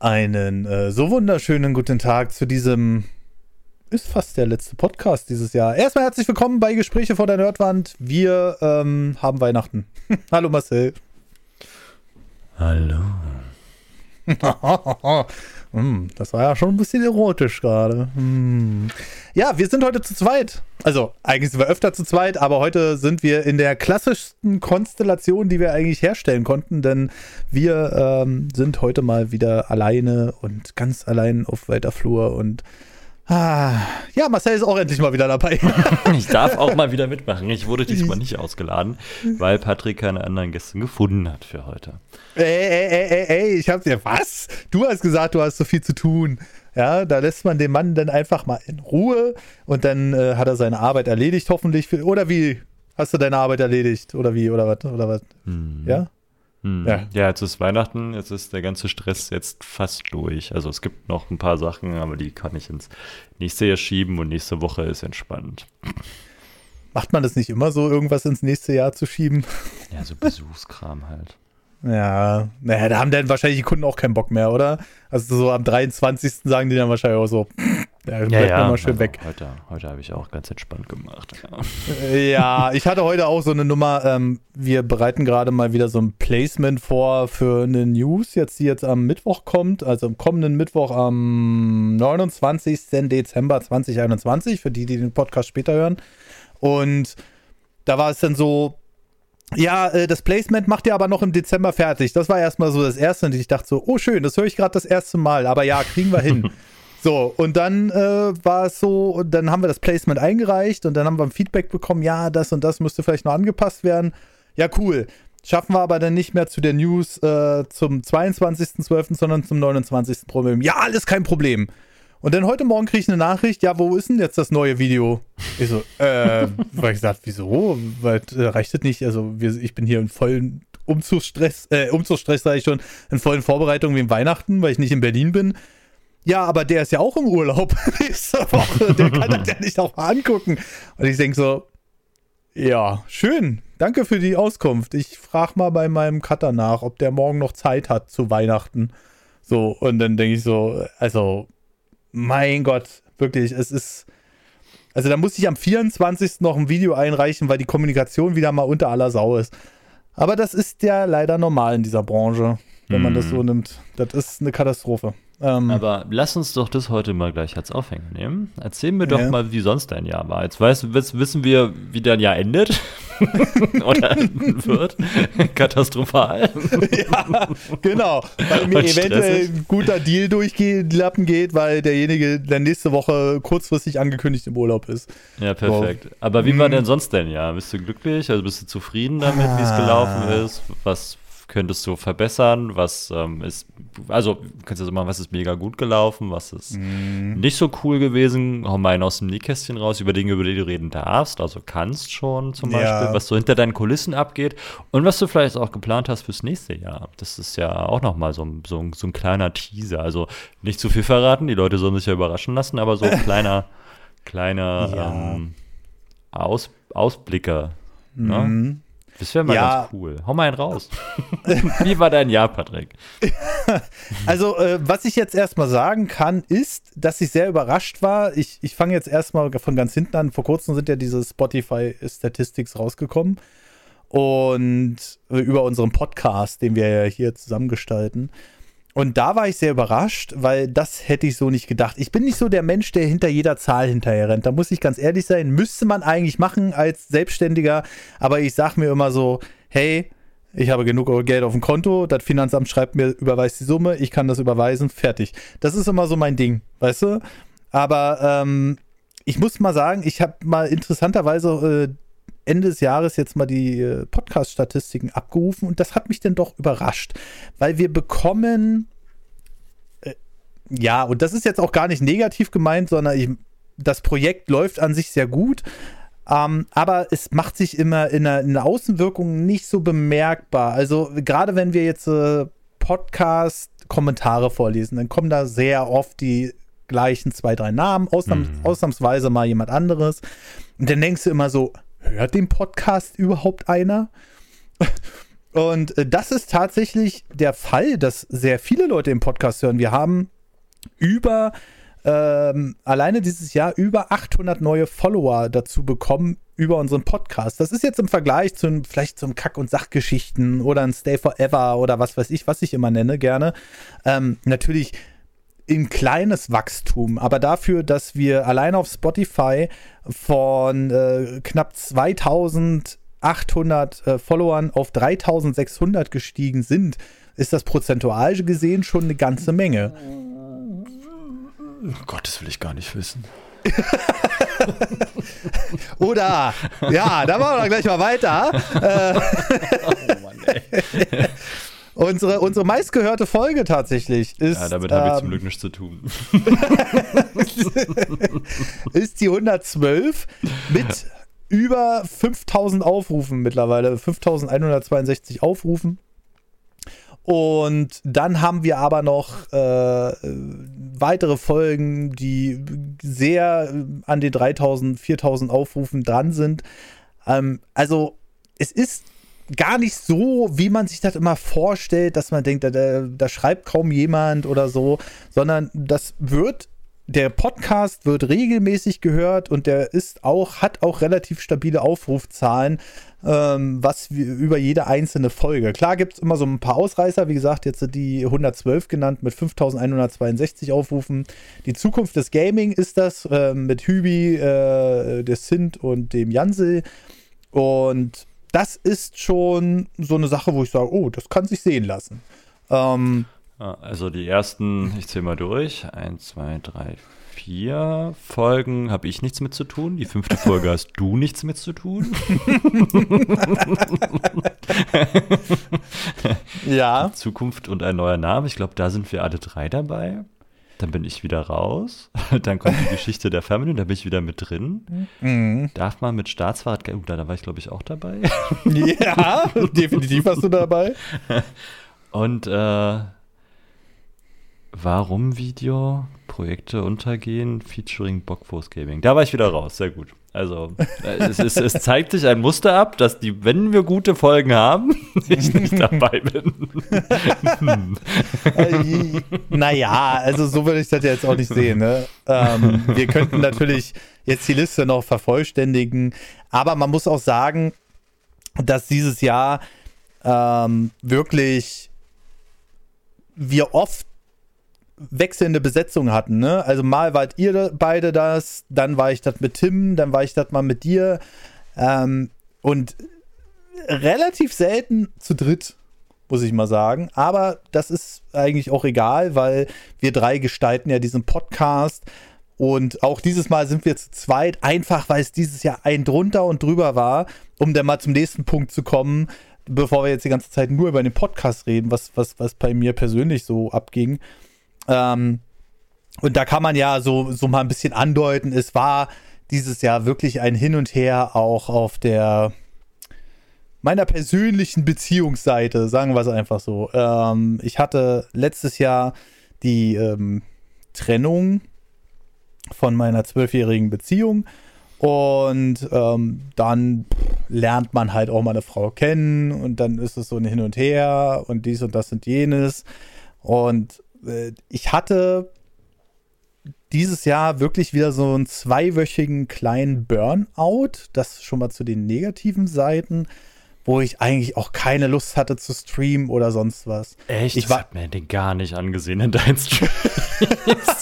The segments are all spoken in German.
Einen äh, so wunderschönen guten Tag zu diesem ist fast der letzte Podcast dieses Jahr. Erstmal herzlich willkommen bei Gespräche vor der Nerdwand. Wir ähm, haben Weihnachten. Hallo Marcel. Hallo. Hm, das war ja schon ein bisschen erotisch gerade. Hm. Ja, wir sind heute zu zweit. Also, eigentlich sind wir öfter zu zweit, aber heute sind wir in der klassischsten Konstellation, die wir eigentlich herstellen konnten, denn wir ähm, sind heute mal wieder alleine und ganz allein auf weiter Flur und Ah, ja, Marcel ist auch endlich mal wieder dabei. ich darf auch mal wieder mitmachen. Ich wurde diesmal nicht ausgeladen, weil Patrick keine anderen Gäste gefunden hat für heute. Ey, ey, ey, ey, ey, ich hab dir was? Du hast gesagt, du hast so viel zu tun. Ja, da lässt man den Mann dann einfach mal in Ruhe und dann äh, hat er seine Arbeit erledigt, hoffentlich. Für, oder wie? Hast du deine Arbeit erledigt? Oder wie? Oder was? Oder was? Hm. Ja? Hm. Ja. ja, jetzt ist Weihnachten, jetzt ist der ganze Stress jetzt fast durch. Also es gibt noch ein paar Sachen, aber die kann ich ins nächste Jahr schieben und nächste Woche ist entspannt. Macht man das nicht immer so, irgendwas ins nächste Jahr zu schieben? Ja, so Besuchskram halt. Ja, naja, da haben dann wahrscheinlich die Kunden auch keinen Bock mehr, oder? Also so am 23. sagen die dann wahrscheinlich auch so, ja, ja, ja mal schön also weg. Heute, heute habe ich auch ganz entspannt gemacht. Ja. ja, ich hatte heute auch so eine Nummer, ähm, wir bereiten gerade mal wieder so ein Placement vor für eine News, jetzt die jetzt am Mittwoch kommt, also am kommenden Mittwoch am 29. Dezember 2021, für die, die den Podcast später hören. Und da war es dann so, ja, äh, das Placement macht ihr aber noch im Dezember fertig. Das war erstmal so das Erste und ich dachte so, oh schön, das höre ich gerade das erste Mal, aber ja, kriegen wir hin. so, und dann äh, war es so, und dann haben wir das Placement eingereicht und dann haben wir ein Feedback bekommen, ja, das und das müsste vielleicht noch angepasst werden. Ja, cool. Schaffen wir aber dann nicht mehr zu der News äh, zum 22.12., sondern zum 29. Problem. Ja, alles kein Problem. Und dann heute Morgen kriege ich eine Nachricht, ja, wo ist denn jetzt das neue Video? Ich so, äh, weil ich gesagt, wieso? Weil äh, reicht das nicht? Also wir, ich bin hier in vollen Umzugsstress, äh, Umzugsstress sage ich schon, in vollen Vorbereitungen wie Weihnachten, weil ich nicht in Berlin bin. Ja, aber der ist ja auch im Urlaub nächste Woche. Der kann das ja nicht auch mal angucken. Und ich denke so, ja, schön. Danke für die Auskunft. Ich frage mal bei meinem Cutter nach, ob der morgen noch Zeit hat zu Weihnachten. So, und dann denke ich so, also mein Gott, wirklich, es ist. Also da muss ich am 24. noch ein Video einreichen, weil die Kommunikation wieder mal unter aller Sau ist. Aber das ist ja leider normal in dieser Branche, wenn man das so mhm. nimmt. Das ist eine Katastrophe. Ähm, Aber lass uns doch das heute mal gleich als Aufhänger nehmen. Erzähl mir doch ja. mal, wie sonst dein Jahr war. Jetzt, weißt, jetzt wissen wir, wie dein Jahr endet. Oder wird. Katastrophal. ja, genau. Weil mir eventuell ein guter Deal durch die Lappen geht, weil derjenige, der nächste Woche kurzfristig angekündigt im Urlaub ist. Ja, perfekt. So. Aber wie war mhm. denn sonst dein Jahr? Bist du glücklich? Also bist du zufrieden damit, wie es gelaufen ah. ist? Was könntest du verbessern? Was ähm, ist, also kannst du so machen, was ist mega gut gelaufen, was ist mm. nicht so cool gewesen? Hau mal einen aus dem Nähkästchen raus, über Dinge, über die du reden darfst, also kannst schon zum Beispiel, ja. was so hinter deinen Kulissen abgeht und was du vielleicht auch geplant hast fürs nächste Jahr. Das ist ja auch nochmal so, so, so ein kleiner Teaser. Also nicht zu viel verraten, die Leute sollen sich ja überraschen lassen, aber so ein kleiner, kleiner ja. ähm, Aus, Ausblicker. Ne? Mhm. Ne? Das wäre mal ja. ganz cool. Hau mal einen raus. Wie war dein Jahr, Patrick? also, äh, was ich jetzt erstmal sagen kann, ist, dass ich sehr überrascht war. Ich, ich fange jetzt erstmal von ganz hinten an. Vor kurzem sind ja diese Spotify Statistics rausgekommen. Und äh, über unseren Podcast, den wir ja hier zusammengestalten. Und da war ich sehr überrascht, weil das hätte ich so nicht gedacht. Ich bin nicht so der Mensch, der hinter jeder Zahl hinterher rennt. Da muss ich ganz ehrlich sein. Müsste man eigentlich machen als Selbstständiger. Aber ich sage mir immer so, hey, ich habe genug Geld auf dem Konto, das Finanzamt schreibt mir, überweist die Summe, ich kann das überweisen, fertig. Das ist immer so mein Ding, weißt du? Aber ähm, ich muss mal sagen, ich habe mal interessanterweise äh, Ende des Jahres jetzt mal die äh, Podcast-Statistiken abgerufen und das hat mich dann doch überrascht, weil wir bekommen, äh, ja, und das ist jetzt auch gar nicht negativ gemeint, sondern ich, das Projekt läuft an sich sehr gut, ähm, aber es macht sich immer in der, in der, Außenwirkung nicht so bemerkbar. Also gerade wenn wir jetzt äh, Podcast-Kommentare vorlesen, dann kommen da sehr oft die gleichen zwei, drei Namen, ausnahms mhm. ausnahmsweise mal jemand anderes. Und dann denkst du immer so, hört den Podcast überhaupt einer? Und äh, das ist tatsächlich der Fall, dass sehr viele Leute im Podcast hören. Wir haben über ähm, alleine dieses Jahr über 800 neue Follower dazu bekommen über unseren Podcast. Das ist jetzt im Vergleich zu vielleicht zum Kack- und Sachgeschichten oder ein Stay Forever oder was weiß ich, was ich immer nenne gerne. Ähm, natürlich ein kleines Wachstum, aber dafür, dass wir allein auf Spotify von äh, knapp 2800 äh, Followern auf 3600 gestiegen sind, ist das prozentual gesehen schon eine ganze Menge. Oh Gott, das will ich gar nicht wissen. Oder, ja, da machen wir gleich mal weiter. oh Mann, ey. Unsere, unsere meistgehörte Folge tatsächlich ist. Ja, damit habe ich zum ähm, Glück nichts zu tun. ist die 112 mit über 5000 Aufrufen mittlerweile. 5162 Aufrufen. Und dann haben wir aber noch äh, weitere Folgen, die sehr an den 3000, 4000 Aufrufen dran sind. Ähm, also es ist gar nicht so, wie man sich das immer vorstellt, dass man denkt, da, da schreibt kaum jemand oder so, sondern das wird der Podcast wird regelmäßig gehört und der ist auch, hat auch relativ stabile Aufrufzahlen, ähm, was über jede einzelne Folge. Klar gibt es immer so ein paar Ausreißer, wie gesagt, jetzt die 112 genannt mit 5162 Aufrufen. Die Zukunft des Gaming ist das äh, mit Hübi, äh, der Sint und dem Jansel. Und das ist schon so eine Sache, wo ich sage, oh, das kann sich sehen lassen. Ähm, also die ersten, ich zähle mal durch, eins, zwei, drei, vier Folgen habe ich nichts mit zu tun. Die fünfte Folge hast du nichts mit zu tun. ja. Zukunft und ein neuer Name. Ich glaube, da sind wir alle drei dabei. Dann bin ich wieder raus. Dann kommt die Geschichte der Family, da bin ich wieder mit drin. Mhm. Darf man mit Staatsfahrt, uh, da, da war ich glaube ich auch dabei. ja, definitiv warst du dabei. Und äh, Warum Video? Projekte untergehen, featuring Bockfuß Gaming. Da war ich wieder raus, sehr gut. Also, äh, es, es, es, zeigt sich ein Muster ab, dass die, wenn wir gute Folgen haben, ich nicht dabei bin. naja, also so würde ich das jetzt auch nicht sehen. Ne? Ähm, wir könnten natürlich jetzt die Liste noch vervollständigen, aber man muss auch sagen, dass dieses Jahr ähm, wirklich wir oft wechselnde Besetzung hatten. Ne? Also mal wart ihr beide das, dann war ich das mit Tim, dann war ich das mal mit dir. Ähm, und relativ selten zu dritt, muss ich mal sagen. Aber das ist eigentlich auch egal, weil wir drei gestalten ja diesen Podcast. Und auch dieses Mal sind wir zu zweit, einfach weil es dieses Jahr ein drunter und drüber war, um dann mal zum nächsten Punkt zu kommen, bevor wir jetzt die ganze Zeit nur über den Podcast reden, was, was, was bei mir persönlich so abging. Ähm, und da kann man ja so, so mal ein bisschen andeuten, es war dieses Jahr wirklich ein Hin und Her auch auf der meiner persönlichen Beziehungsseite, sagen wir es einfach so. Ähm, ich hatte letztes Jahr die ähm, Trennung von meiner zwölfjährigen Beziehung und ähm, dann lernt man halt auch mal eine Frau kennen und dann ist es so ein Hin und Her und dies und das und jenes und ich hatte dieses Jahr wirklich wieder so einen zweiwöchigen kleinen Burnout. Das schon mal zu den negativen Seiten, wo ich eigentlich auch keine Lust hatte zu streamen oder sonst was. Echt? Ich war mir den gar nicht angesehen in deinen Streams.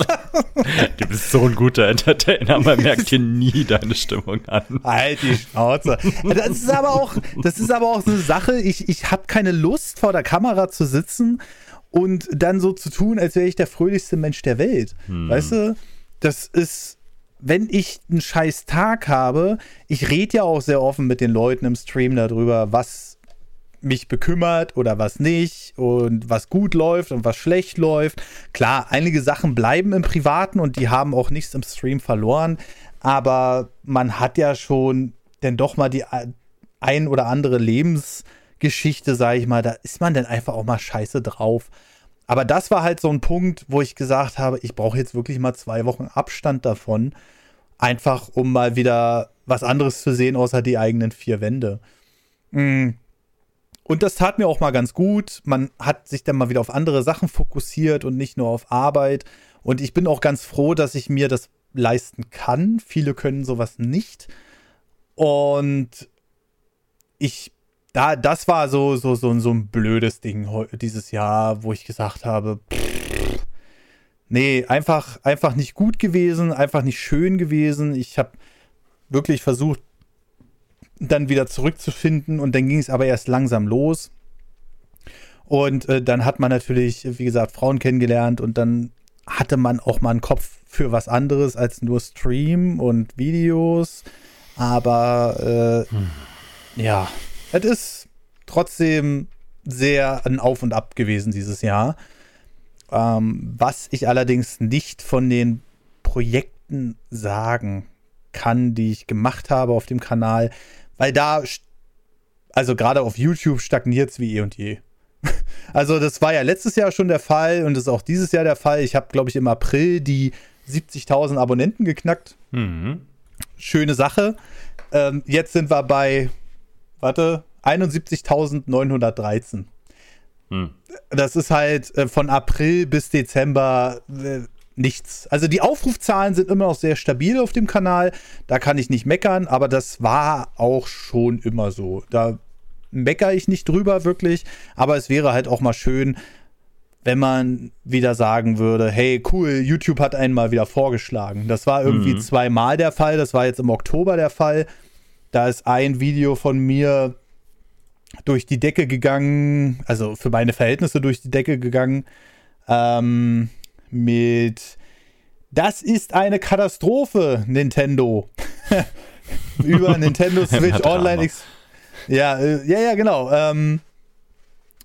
du bist so ein guter Entertainer, man merkt dir nie deine Stimmung an. Halt die Schnauze. Das ist aber auch, das ist aber auch so eine Sache. Ich, ich habe keine Lust vor der Kamera zu sitzen und dann so zu tun, als wäre ich der fröhlichste Mensch der Welt. Hm. Weißt du, das ist, wenn ich einen scheiß Tag habe, ich rede ja auch sehr offen mit den Leuten im Stream darüber, was mich bekümmert oder was nicht und was gut läuft und was schlecht läuft. Klar, einige Sachen bleiben im Privaten und die haben auch nichts im Stream verloren, aber man hat ja schon denn doch mal die ein oder andere Lebens- Geschichte, sage ich mal, da ist man dann einfach auch mal scheiße drauf. Aber das war halt so ein Punkt, wo ich gesagt habe, ich brauche jetzt wirklich mal zwei Wochen Abstand davon, einfach um mal wieder was anderes zu sehen, außer die eigenen vier Wände. Mm. und das tat mir auch mal ganz gut. Man hat sich dann mal wieder auf andere Sachen fokussiert und nicht nur auf Arbeit. Und ich bin auch ganz froh, dass ich mir das leisten kann. Viele können sowas nicht. Und ich, da, das war so, so, so, so ein blödes Ding dieses Jahr, wo ich gesagt habe, pff, nee, einfach, einfach nicht gut gewesen, einfach nicht schön gewesen. Ich habe wirklich versucht, dann wieder zurückzufinden und dann ging es aber erst langsam los. Und äh, dann hat man natürlich, wie gesagt, Frauen kennengelernt und dann hatte man auch mal einen Kopf für was anderes als nur Stream und Videos. Aber äh, hm. ja, es ist trotzdem sehr ein Auf und Ab gewesen dieses Jahr. Ähm, was ich allerdings nicht von den Projekten sagen kann, die ich gemacht habe auf dem Kanal, weil da, also gerade auf YouTube stagniert es wie eh und je. Also das war ja letztes Jahr schon der Fall und ist auch dieses Jahr der Fall. Ich habe, glaube ich, im April die 70.000 Abonnenten geknackt. Mhm. Schöne Sache. Ähm, jetzt sind wir bei, warte, 71.913. Hm. Das ist halt äh, von April bis Dezember äh, nichts. Also die Aufrufzahlen sind immer noch sehr stabil auf dem Kanal. Da kann ich nicht meckern, aber das war auch schon immer so. Da meckere ich nicht drüber wirklich, aber es wäre halt auch mal schön, wenn man wieder sagen würde, hey, cool, YouTube hat einen mal wieder vorgeschlagen. Das war irgendwie mhm. zweimal der Fall, das war jetzt im Oktober der Fall. Da ist ein Video von mir durch die Decke gegangen, also für meine Verhältnisse durch die Decke gegangen. Ähm, mit Das ist eine Katastrophe, Nintendo. Über Nintendo Switch Online X. Ja, äh, ja, ja, genau. Ähm,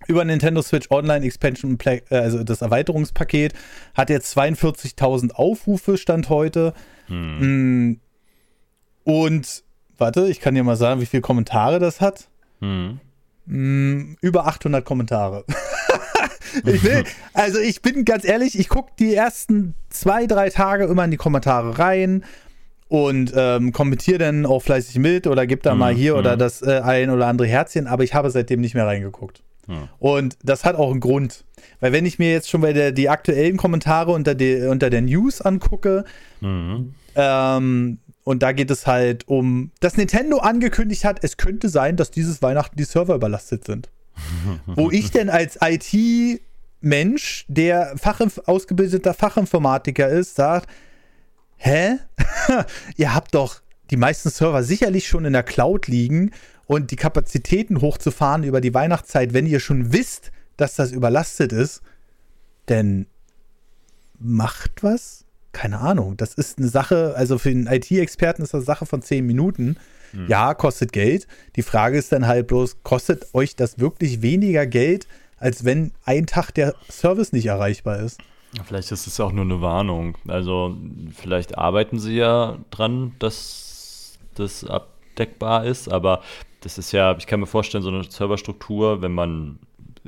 über Nintendo Switch Online Expansion, äh, also das Erweiterungspaket, hat jetzt 42.000 Aufrufe, Stand heute. Hm. Mm, und, warte, ich kann dir mal sagen, wie viele Kommentare das hat. Hm. Mm, über 800 Kommentare. ich will, also ich bin ganz ehrlich, ich gucke die ersten zwei, drei Tage immer in die Kommentare rein und ähm, kommentiere dann auch fleißig mit oder gebe da mm, mal hier mm. oder das äh, ein oder andere Herzchen, aber ich habe seitdem nicht mehr reingeguckt. Mm. Und das hat auch einen Grund. Weil wenn ich mir jetzt schon bei der, die aktuellen Kommentare unter, die, unter der News angucke, mhm. ähm, und da geht es halt um, dass Nintendo angekündigt hat, es könnte sein, dass dieses Weihnachten die Server überlastet sind. Wo ich denn als IT-Mensch, der Fachinf ausgebildeter Fachinformatiker ist, sagt, hä? Ihr habt doch die meisten Server sicherlich schon in der Cloud liegen und die Kapazitäten hochzufahren über die Weihnachtszeit, wenn ihr schon wisst, dass das überlastet ist, denn macht was? Keine Ahnung. Das ist eine Sache, also für einen IT-Experten ist das eine Sache von zehn Minuten. Mhm. Ja, kostet Geld. Die Frage ist dann halt bloß, kostet euch das wirklich weniger Geld, als wenn ein Tag der Service nicht erreichbar ist? Vielleicht ist es auch nur eine Warnung. Also vielleicht arbeiten sie ja dran, dass das abdeckbar ist, aber das ist ja, ich kann mir vorstellen, so eine Serverstruktur, wenn man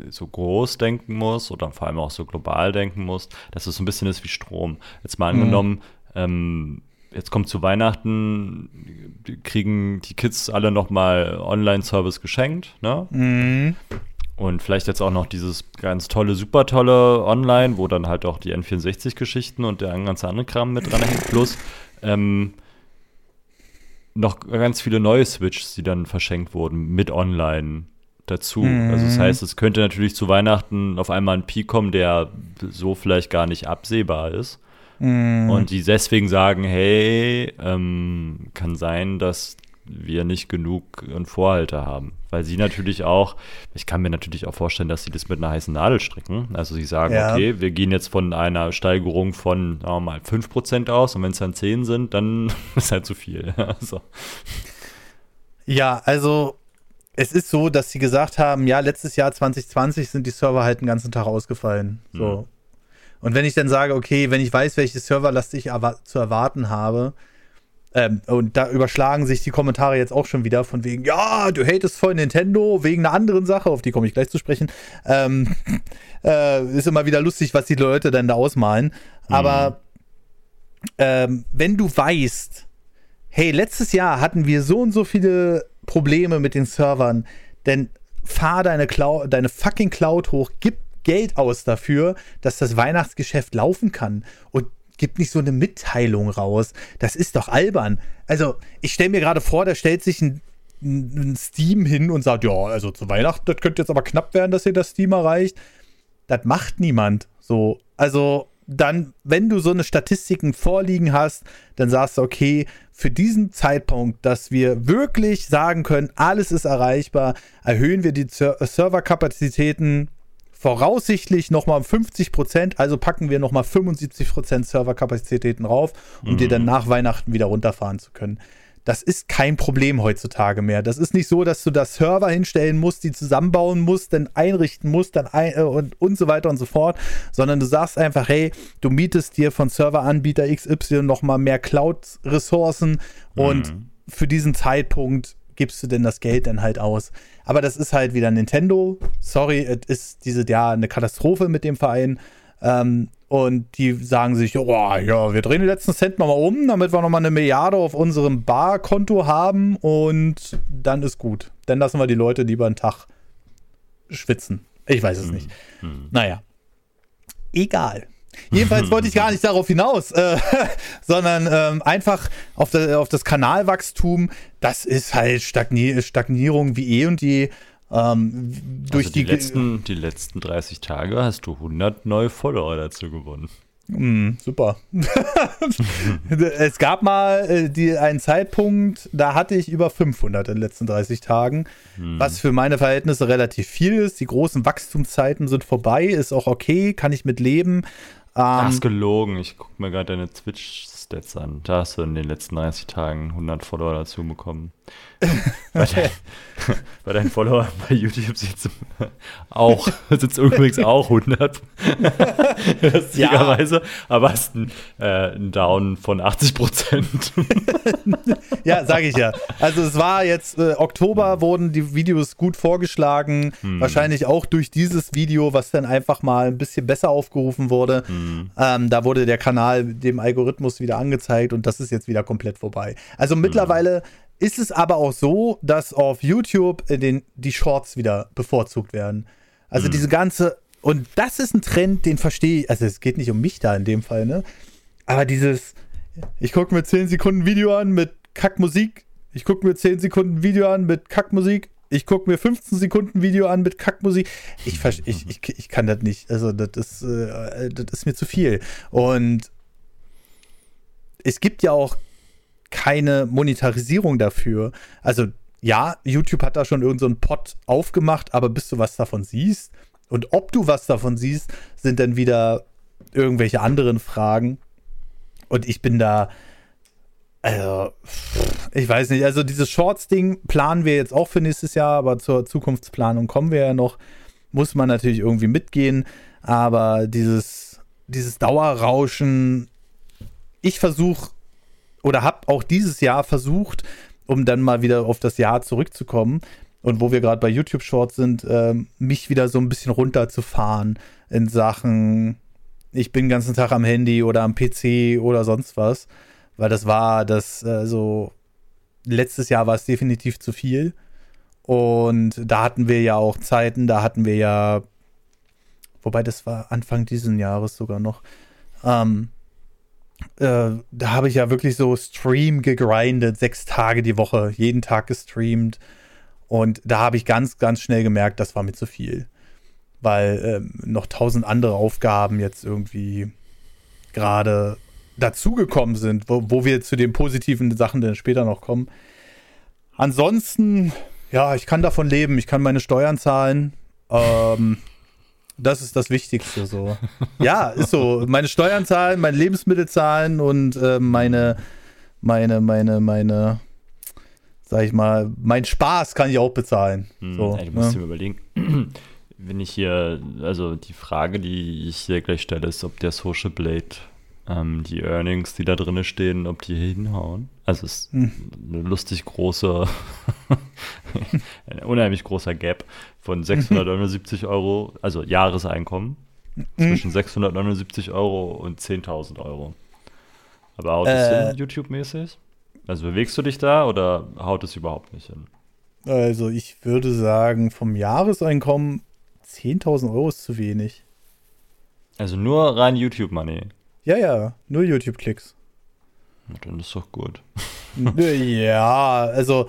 so groß denken muss oder vor allem auch so global denken muss, dass es so ein bisschen ist wie Strom. Jetzt mal mhm. angenommen, mhm. ähm, jetzt kommt zu Weihnachten, kriegen die Kids alle nochmal Online-Service geschenkt, ne? Mhm. Und vielleicht jetzt auch noch dieses ganz tolle, super tolle Online, wo dann halt auch die N64-Geschichten und der ganze andere Kram mit dran hängt, plus ähm, noch ganz viele neue Switches, die dann verschenkt wurden mit Online dazu. Mhm. Also das heißt, es könnte natürlich zu Weihnachten auf einmal ein Peak kommen, der so vielleicht gar nicht absehbar ist. Mm. Und die deswegen sagen, hey, ähm, kann sein, dass wir nicht genug einen Vorhalter haben. Weil sie natürlich auch, ich kann mir natürlich auch vorstellen, dass sie das mit einer heißen Nadel stricken. Also sie sagen, ja. okay, wir gehen jetzt von einer Steigerung von, sagen wir mal, 5% aus und wenn es dann 10 sind, dann ist halt zu viel. also. Ja, also es ist so, dass sie gesagt haben, ja, letztes Jahr 2020 sind die Server halt den ganzen Tag ausgefallen. So. Mhm. Und wenn ich dann sage, okay, wenn ich weiß, welche Serverlast ich erwa zu erwarten habe, ähm, und da überschlagen sich die Kommentare jetzt auch schon wieder von wegen, ja, du hatest voll Nintendo wegen einer anderen Sache, auf die komme ich gleich zu sprechen. Ähm, äh, ist immer wieder lustig, was die Leute dann da ausmalen. Aber mhm. ähm, wenn du weißt, hey, letztes Jahr hatten wir so und so viele Probleme mit den Servern, denn fahr deine, Cloud, deine fucking Cloud hoch, gib Geld aus dafür, dass das Weihnachtsgeschäft laufen kann. Und gib nicht so eine Mitteilung raus. Das ist doch albern. Also, ich stelle mir gerade vor, da stellt sich ein, ein, Steam hin und sagt, ja, also zu Weihnachten, das könnte jetzt aber knapp werden, dass ihr das Steam erreicht. Das macht niemand. So, also dann, wenn du so eine Statistiken vorliegen hast, dann sagst du, okay, für diesen Zeitpunkt, dass wir wirklich sagen können, alles ist erreichbar, erhöhen wir die Serverkapazitäten voraussichtlich nochmal um 50 Prozent, also packen wir nochmal 75 Prozent Serverkapazitäten rauf, um mhm. dir dann nach Weihnachten wieder runterfahren zu können. Das ist kein Problem heutzutage mehr. Das ist nicht so, dass du da Server hinstellen musst, die zusammenbauen musst, dann einrichten musst, dann ein, äh, und, und so weiter und so fort, sondern du sagst einfach, hey, du mietest dir von Serveranbieter XY nochmal mehr Cloud-Ressourcen mhm. und für diesen Zeitpunkt gibst du denn das Geld dann halt aus. Aber das ist halt wieder Nintendo. Sorry, es ist dieses Jahr eine Katastrophe mit dem Verein. Ähm, und die sagen sich, oh, ja, wir drehen die letzten Cent nochmal um, damit wir nochmal eine Milliarde auf unserem Barkonto haben und dann ist gut. Dann lassen wir die Leute lieber einen Tag schwitzen. Ich weiß es hm. nicht. Hm. Naja. Egal. Jedenfalls wollte ich gar nicht darauf hinaus, äh, sondern ähm, einfach auf, de, auf, das Kanalwachstum. Das ist halt Stagnier Stagnierung wie eh und je. Ähm, durch also die, die, letzten, die letzten 30 Tage hast du 100 neue Follower dazu gewonnen. Mm, super. es gab mal äh, die, einen Zeitpunkt, da hatte ich über 500 in den letzten 30 Tagen, hm. was für meine Verhältnisse relativ viel ist. Die großen Wachstumszeiten sind vorbei, ist auch okay, kann ich mit leben. Ähm, ist gelogen. Ich gucke mir gerade deine Twitch-Stats an. Da hast du in den letzten 30 Tagen 100 Follower dazu bekommen. Bei, dein, bei deinen Followern bei YouTube sitzt auch, sitzt übrigens auch 100. Lustigerweise. Ja. Aber hast einen, äh, einen Down von 80 Prozent. ja, sage ich ja. Also es war jetzt äh, Oktober, wurden die Videos gut vorgeschlagen. Hm. Wahrscheinlich auch durch dieses Video, was dann einfach mal ein bisschen besser aufgerufen wurde. Hm. Ähm, da wurde der Kanal dem Algorithmus wieder angezeigt und das ist jetzt wieder komplett vorbei. Also mittlerweile hm ist es aber auch so, dass auf YouTube äh, den, die Shorts wieder bevorzugt werden. Also mhm. diese ganze, und das ist ein Trend, den verstehe ich, also es geht nicht um mich da in dem Fall, ne? Aber dieses, ich gucke mir 10 Sekunden Video an mit Kackmusik, ich gucke mir 10 Sekunden Video an mit Kackmusik, ich gucke mir 15 Sekunden Video an mit Kackmusik. Ich, ich, ich, ich kann das nicht. Also, das ist, äh, das ist mir zu viel. Und es gibt ja auch keine Monetarisierung dafür. Also ja, YouTube hat da schon irgendeinen so Pot aufgemacht, aber bis du was davon siehst und ob du was davon siehst, sind dann wieder irgendwelche anderen Fragen. Und ich bin da, also, ich weiß nicht, also dieses Shorts-Ding planen wir jetzt auch für nächstes Jahr, aber zur Zukunftsplanung kommen wir ja noch. Muss man natürlich irgendwie mitgehen, aber dieses, dieses Dauerrauschen, ich versuche oder habe auch dieses Jahr versucht, um dann mal wieder auf das Jahr zurückzukommen und wo wir gerade bei YouTube Shorts sind, äh, mich wieder so ein bisschen runterzufahren in Sachen, ich bin den ganzen Tag am Handy oder am PC oder sonst was, weil das war das äh, so letztes Jahr war es definitiv zu viel und da hatten wir ja auch Zeiten, da hatten wir ja wobei das war Anfang dieses Jahres sogar noch ähm, äh, da habe ich ja wirklich so Stream gegrindet, sechs Tage die Woche, jeden Tag gestreamt. Und da habe ich ganz, ganz schnell gemerkt, das war mir zu viel. Weil ähm, noch tausend andere Aufgaben jetzt irgendwie gerade dazugekommen sind, wo, wo wir zu den positiven Sachen dann später noch kommen. Ansonsten, ja, ich kann davon leben, ich kann meine Steuern zahlen. Ähm, das ist das Wichtigste so. ja, ist so. Meine Steuern zahlen, meine Lebensmittel zahlen und äh, meine, meine, meine, meine, sag ich mal, mein Spaß kann ich auch bezahlen. Hm, so, ey, du musst ne? dir überlegen, wenn ich hier, also die Frage, die ich hier gleich stelle, ist, ob der Social Blade ähm, die Earnings, die da drin stehen, ob die hinhauen. Also es ist hm. eine lustig große, ein unheimlich großer Gap von 679 Euro, also Jahreseinkommen, hm. zwischen 679 Euro und 10.000 Euro. Aber haut es äh, hin, YouTube-mäßig? Also bewegst du dich da oder haut es überhaupt nicht hin? Also ich würde sagen, vom Jahreseinkommen 10.000 Euro ist zu wenig. Also nur rein YouTube-Money. Ja, ja, nur YouTube-Klicks. Dann ist doch gut. ja, also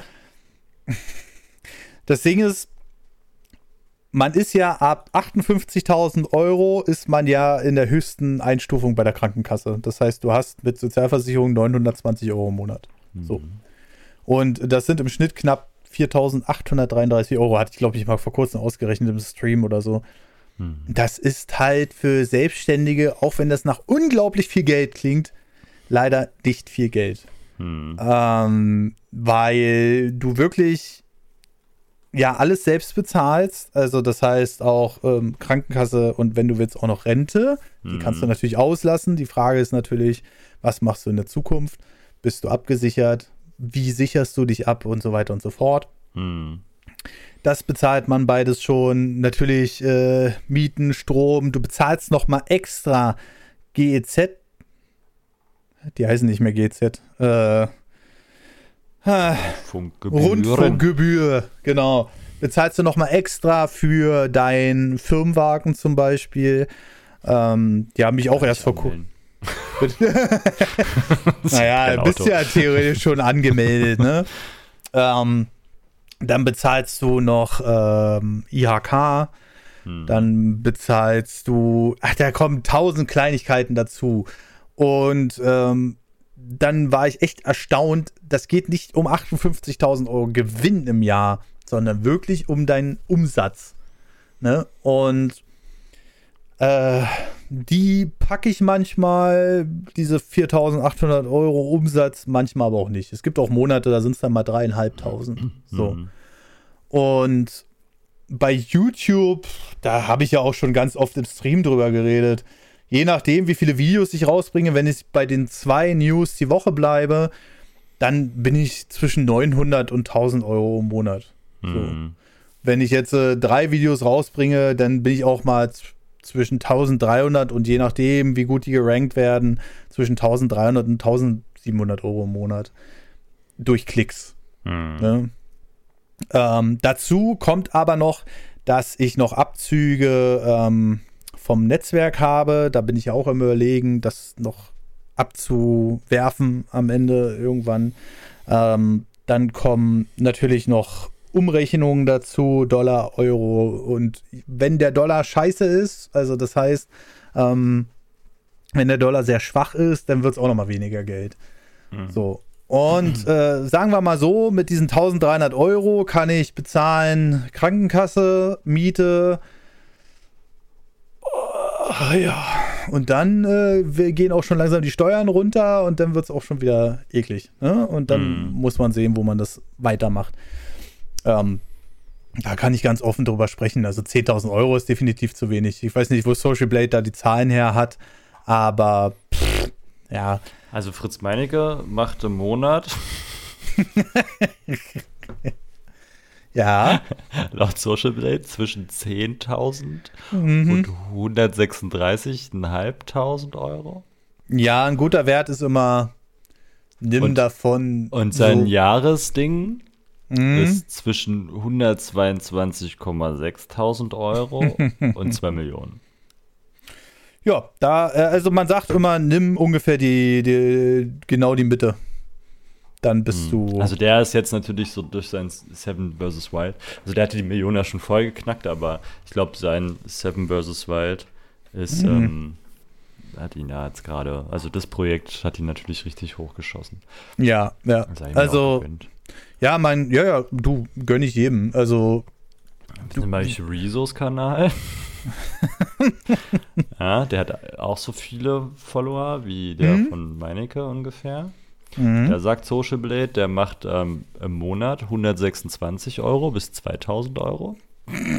das Ding ist, man ist ja ab 58.000 Euro ist man ja in der höchsten Einstufung bei der Krankenkasse. Das heißt, du hast mit Sozialversicherung 920 Euro im Monat. So. Mhm. Und das sind im Schnitt knapp 4.833 Euro, hatte ich glaube ich mal vor kurzem ausgerechnet im Stream oder so. Mhm. Das ist halt für Selbstständige, auch wenn das nach unglaublich viel Geld klingt, leider nicht viel Geld. Mhm. Ähm, weil du wirklich ja alles selbst bezahlst. Also das heißt auch ähm, Krankenkasse und wenn du willst auch noch Rente. Die kannst du natürlich auslassen. Die Frage ist natürlich, was machst du in der Zukunft? Bist du abgesichert? Wie sicherst du dich ab und so weiter und so fort? Mhm. Das bezahlt man beides schon. Natürlich äh, Mieten, Strom. Du bezahlst noch mal extra GEZ. Die heißen nicht mehr GEZ. Äh. Rundfunkgebühr, genau. Bezahlst du noch mal extra für deinen Firmenwagen zum Beispiel. Ähm, die haben mich auch erst vor kurzem. Naja, bist ja theoretisch schon angemeldet, ne? ähm, dann bezahlst du noch ähm, IHK, Hm. dann bezahlst du, ach, da kommen tausend Kleinigkeiten dazu. Und ähm, dann war ich echt erstaunt, das geht nicht um 58.000 Euro Gewinn im Jahr, sondern wirklich um deinen Umsatz. Ne? Und äh, die packe ich manchmal, diese 4.800 Euro Umsatz, manchmal aber auch nicht. Es gibt auch Monate, da sind es dann mal dreieinhalbtausend. So. Mhm. Und bei YouTube, da habe ich ja auch schon ganz oft im Stream drüber geredet. Je nachdem, wie viele Videos ich rausbringe, wenn ich bei den zwei News die Woche bleibe, dann bin ich zwischen 900 und 1000 Euro im Monat. So. Mhm. Wenn ich jetzt äh, drei Videos rausbringe, dann bin ich auch mal zwischen 1300 und je nachdem, wie gut die gerankt werden, zwischen 1300 und 1700 Euro im Monat. Durch Klicks. Mhm. Ne? Ähm, dazu kommt aber noch, dass ich noch Abzüge ähm, vom Netzwerk habe. Da bin ich ja auch im Überlegen, das noch abzuwerfen am Ende irgendwann. Ähm, dann kommen natürlich noch Umrechnungen dazu, Dollar, Euro. Und wenn der Dollar scheiße ist, also das heißt, ähm, wenn der Dollar sehr schwach ist, dann wird es auch noch mal weniger Geld. Mhm. So. Und äh, sagen wir mal so, mit diesen 1300 Euro kann ich bezahlen Krankenkasse, Miete. Oh, ja. Und dann äh, wir gehen auch schon langsam die Steuern runter und dann wird es auch schon wieder eklig. Ne? Und dann Mhm. muss man sehen, wo man das weitermacht. Ähm, da kann ich ganz offen drüber sprechen. Also 10.000 Euro ist definitiv zu wenig. Ich weiß nicht, wo Social Blade da die Zahlen her hat, aber pff, ja, Also Fritz Meinecke macht im Monat ja. laut Social Blade zwischen 10.000 Mhm. und 136.500 Euro. Ja, ein guter Wert ist immer, nimm Und- davon. Und sein so, Jahresding Mhm. ist zwischen 122,6.000 Euro und 2 Millionen. Ja, da, äh, also man sagt immer, nimm ungefähr die, die genau die Mitte. Dann bist du. Also der ist jetzt natürlich so durch sein Seven vs. Wild. Also der hatte die Million ja schon voll geknackt, aber ich glaube, sein Seven vs. Wild ist, Mhm. ähm, hat ihn ja jetzt gerade, also das Projekt hat ihn natürlich richtig hochgeschossen. ja, ja. Also, ja, mein, ja, ja, du gönn ich jedem. Also, Zum Beispiel Rezos Kanal. ja, der hat auch so viele Follower wie der Mhm. von Meinecke ungefähr. mhm. Der sagt Social Blade, der macht ähm, im Monat 126 Euro bis 2000 Euro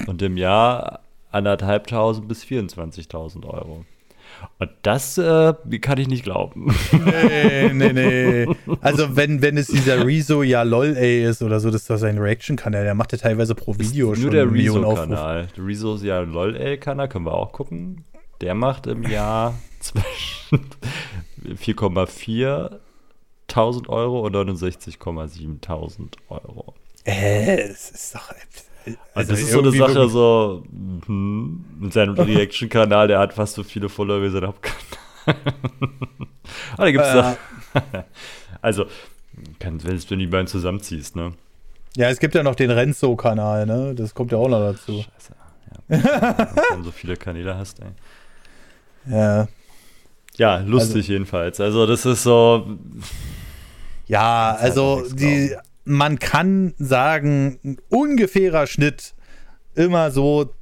und im Jahr anderthalbtausend bis 24.000 Euro. Und das äh, kann ich nicht glauben. nee, nee, nee. Also, wenn, wenn es dieser Rezo ja lol ey ist oder so, das ist doch sein Reaction-Kanal. Der macht ja teilweise pro Video schon Nur der. Rezo-Kanal. Der Rezo ist ja lol ey kanal können wir auch gucken. Der macht im Jahr zwischen 4,4 1000 Euro und 69,7 1000 Euro. Äh, es ist doch. Also, das ist so eine Sache, so hm, mit seinem Reaction-Kanal, der hat fast so viele Follower wie sein Hauptkanal. ah, da gibt's äh. da. also, wenn du die beiden zusammenziehst, ne? Ja, es gibt ja noch den Renzo-Kanal, ne? Das kommt ja auch noch dazu. Scheiße. Ja, wenn du so viele Kanäle hast, ey. Ja. Ja, lustig also, jedenfalls. Also, das ist so. Ja, also die, man kann sagen, ein ungefährer Schnitt immer so,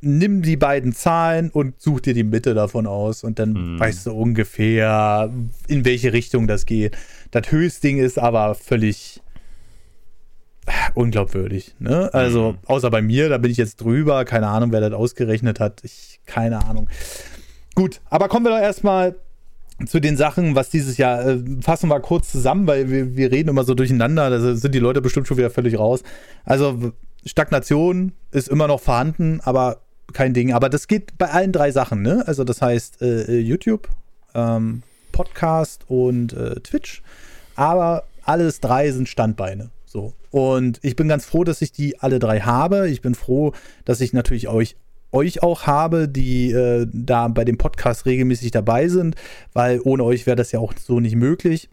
nimm die beiden Zahlen und such dir die Mitte davon aus und dann hm. weißt du ungefähr, in welche Richtung das geht. Das Höchstding ist aber völlig unglaubwürdig. Ne? Also, hm. außer bei mir, da bin ich jetzt drüber. Keine Ahnung, wer das ausgerechnet hat. Ich, keine Ahnung. Gut, aber kommen wir doch erstmal zu den Sachen, was dieses Jahr, äh, fassen wir kurz zusammen, weil wir, wir reden immer so durcheinander, da sind die Leute bestimmt schon wieder völlig raus. Also Stagnation ist immer noch vorhanden, aber kein Ding. Aber das geht bei allen drei Sachen, ne? Also das heißt äh, äh YouTube, ähm, Podcast und äh, Twitch. Aber alles drei sind Standbeine. So. Und ich bin ganz froh, dass ich die alle drei habe. Ich bin froh, dass ich natürlich euch euch auch habe, die äh, da bei dem Podcast regelmäßig dabei sind, weil ohne euch wäre das ja auch so nicht möglich.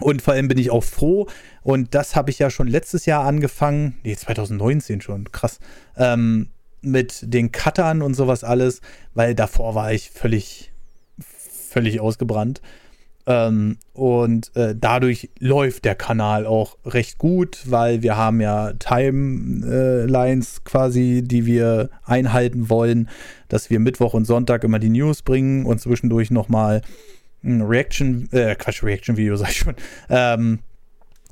Und vor allem bin ich auch froh, und das habe ich ja schon letztes Jahr angefangen, nee, 2019 schon, krass, ähm, mit den Cuttern und sowas alles, weil davor war ich völlig, völlig ausgebrannt. Ähm, und äh, dadurch läuft der Kanal auch recht gut, weil wir haben ja Timelines quasi, die wir einhalten wollen, dass wir Mittwoch und Sonntag immer die News bringen und zwischendurch nochmal ein Reaction, äh, Quatsch, Reaction-Video, sag ich schon, ähm,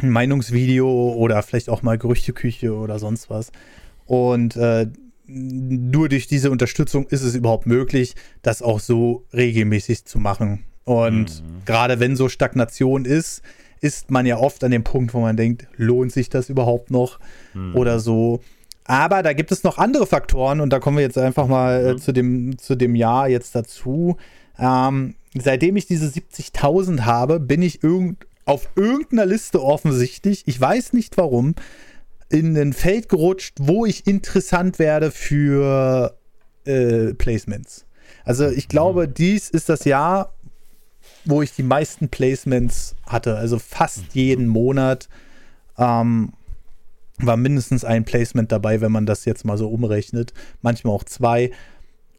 ein Meinungsvideo oder vielleicht auch mal Gerüchteküche oder sonst was. Und äh, nur durch diese Unterstützung ist es überhaupt möglich, das auch so regelmäßig zu machen. Und mhm. gerade wenn so Stagnation ist, ist man ja oft an dem Punkt, wo man denkt, lohnt sich das überhaupt noch mhm. oder so. Aber da gibt es noch andere Faktoren und da kommen wir jetzt einfach mal äh, mhm. zu, dem, zu dem Jahr jetzt dazu. Ähm, seitdem ich diese 70.000 habe, bin ich irgend, auf irgendeiner Liste offensichtlich, ich weiß nicht warum, in ein Feld gerutscht, wo ich interessant werde für äh, Placements. Also ich glaube, mhm. dies ist das Jahr, wo ich die meisten Placements hatte. Also fast mhm. jeden Monat ähm, war mindestens ein Placement dabei, wenn man das jetzt mal so umrechnet. Manchmal auch zwei.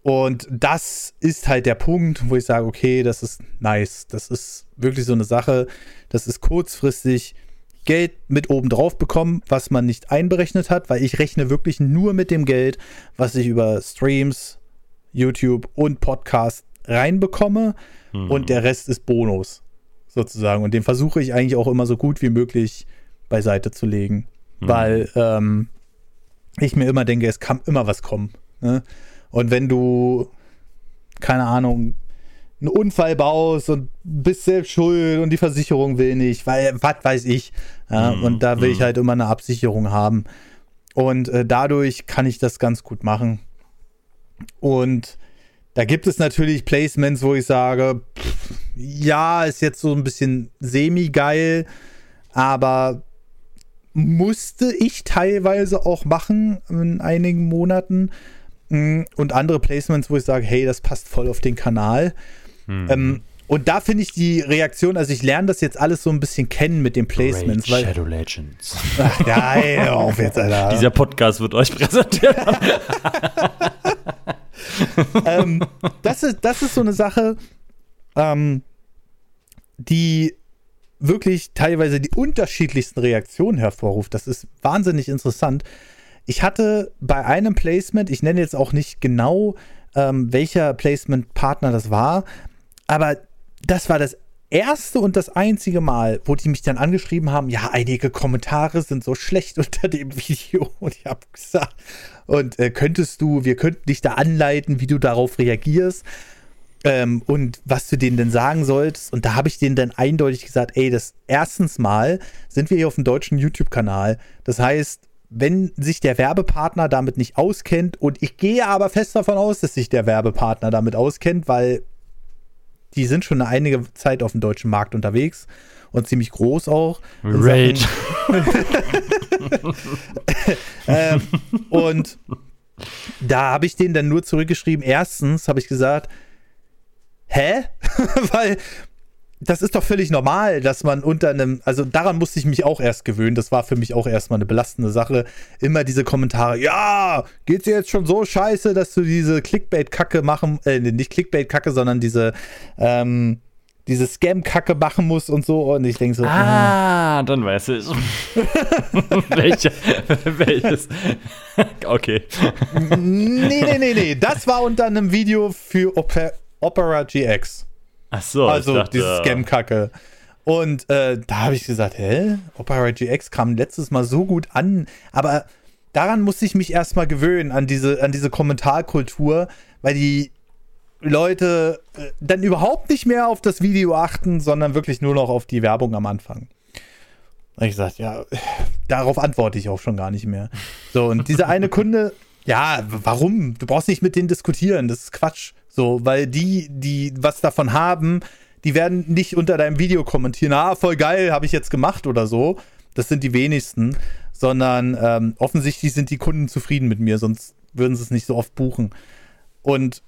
Und das ist halt der Punkt, wo ich sage, okay, das ist nice. Das ist wirklich so eine Sache. Das ist kurzfristig Geld mit oben drauf bekommen, was man nicht einberechnet hat, weil ich rechne wirklich nur mit dem Geld, was ich über Streams, YouTube und Podcast reinbekomme mhm. und der Rest ist Bonus sozusagen. Und den versuche ich eigentlich auch immer so gut wie möglich beiseite zu legen, mhm. weil ähm, ich mir immer denke, es kann immer was kommen. Ne? Und wenn du, keine Ahnung, einen Unfall baust und bist selbst schuld und die Versicherung will nicht, weil, was weiß ich. Ja? Mhm. Und da will ich mhm. halt immer eine Absicherung haben. Und äh, dadurch kann ich das ganz gut machen. Und da gibt es natürlich Placements, wo ich sage, pff, ja, ist jetzt so ein bisschen semi-geil, aber musste ich teilweise auch machen in einigen Monaten. Mm, und andere Placements, wo ich sage, hey, das passt voll auf den Kanal. Mhm. Ähm, und da finde ich die Reaktion, also ich lerne das jetzt alles so ein bisschen kennen mit den Placements. Raid weil, Shadow Legends. Ach, geil, auf jetzt, Alter. Dieser Podcast wird euch präsentiert. ähm, das, ist, das ist so eine Sache, ähm, die wirklich teilweise die unterschiedlichsten Reaktionen hervorruft. Das ist wahnsinnig interessant. Ich hatte bei einem Placement, ich nenne jetzt auch nicht genau, ähm, welcher Placement-Partner das war, aber das war das erste und das einzige Mal, wo die mich dann angeschrieben haben, ja, einige Kommentare sind so schlecht unter dem Video. Und ich habe gesagt, und äh, könntest du, wir könnten dich da anleiten, wie du darauf reagierst ähm, und was du denen denn sagen solltest. Und da habe ich denen dann eindeutig gesagt, ey, das erstens mal sind wir hier auf dem deutschen YouTube-Kanal. Das heißt, wenn sich der Werbepartner damit nicht auskennt, und ich gehe aber fest davon aus, dass sich der Werbepartner damit auskennt, weil die sind schon eine einige Zeit auf dem deutschen Markt unterwegs und ziemlich groß auch. Rage. ähm, und da habe ich denen dann nur zurückgeschrieben. Erstens habe ich gesagt, hä? Weil das ist doch völlig normal, dass man unter einem, also daran musste ich mich auch erst gewöhnen. Das war für mich auch erstmal eine belastende Sache. Immer diese Kommentare, ja, geht's dir jetzt schon so scheiße, dass du diese Clickbait-Kacke machen, äh, nicht Clickbait-Kacke, sondern diese, ähm, diese Scam-Kacke machen musst und so. Und ich denke so, ah, dann weiß ich. Welche, welches? okay. nee, nee, nee, nee. Das war unter einem Video für Opera, Opera GX. Ach so, Also dachte, diese Scam-Kacke. Und äh, da habe ich gesagt, hä? Opera GX kam letztes Mal so gut an. Aber daran musste ich mich erstmal gewöhnen, an diese, an diese Kommentarkultur, weil die Leute äh, dann überhaupt nicht mehr auf das Video achten, sondern wirklich nur noch auf die Werbung am Anfang. Und ich gesagt, ja, darauf antworte ich auch schon gar nicht mehr. So, und dieser eine Kunde, ja, warum? Du brauchst nicht mit denen diskutieren, das ist Quatsch. So, weil die, die was davon haben, die werden nicht unter deinem Video kommentieren, ah, voll geil, habe ich jetzt gemacht oder so. Das sind die wenigsten, sondern ähm, offensichtlich sind die Kunden zufrieden mit mir, sonst würden sie es nicht so oft buchen. Und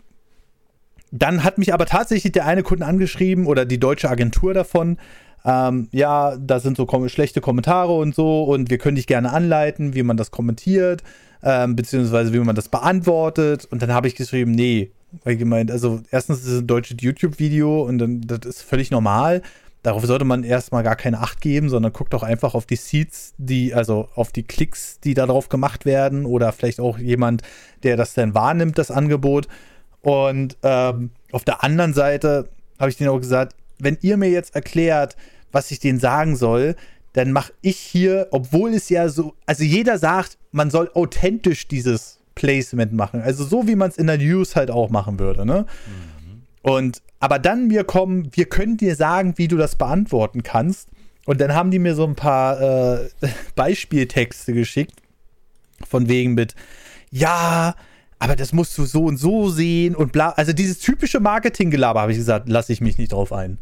dann hat mich aber tatsächlich der eine Kunde angeschrieben oder die deutsche Agentur davon. Ähm, ja, da sind so kom schlechte Kommentare und so und wir können dich gerne anleiten, wie man das kommentiert, ähm, beziehungsweise wie man das beantwortet. Und dann habe ich geschrieben, nee, weil gemeint, also erstens ist es ein deutsches YouTube-Video und dann das ist völlig normal. Darauf sollte man erstmal gar keine Acht geben, sondern guckt doch einfach auf die Seeds, die, also auf die Klicks, die da drauf gemacht werden, oder vielleicht auch jemand, der das dann wahrnimmt, das Angebot. Und ähm, auf der anderen Seite habe ich denen auch gesagt, wenn ihr mir jetzt erklärt, was ich denen sagen soll, dann mache ich hier, obwohl es ja so, also jeder sagt, man soll authentisch dieses Placement machen. Also so, wie man es in der News halt auch machen würde, ne? Und aber dann mir kommen, wir können dir sagen, wie du das beantworten kannst. Und dann haben die mir so ein paar äh, Beispieltexte geschickt, von wegen mit, ja, aber das musst du so und so sehen und bla. Also dieses typische Marketinggelaber, habe ich gesagt, lasse ich mich nicht drauf ein.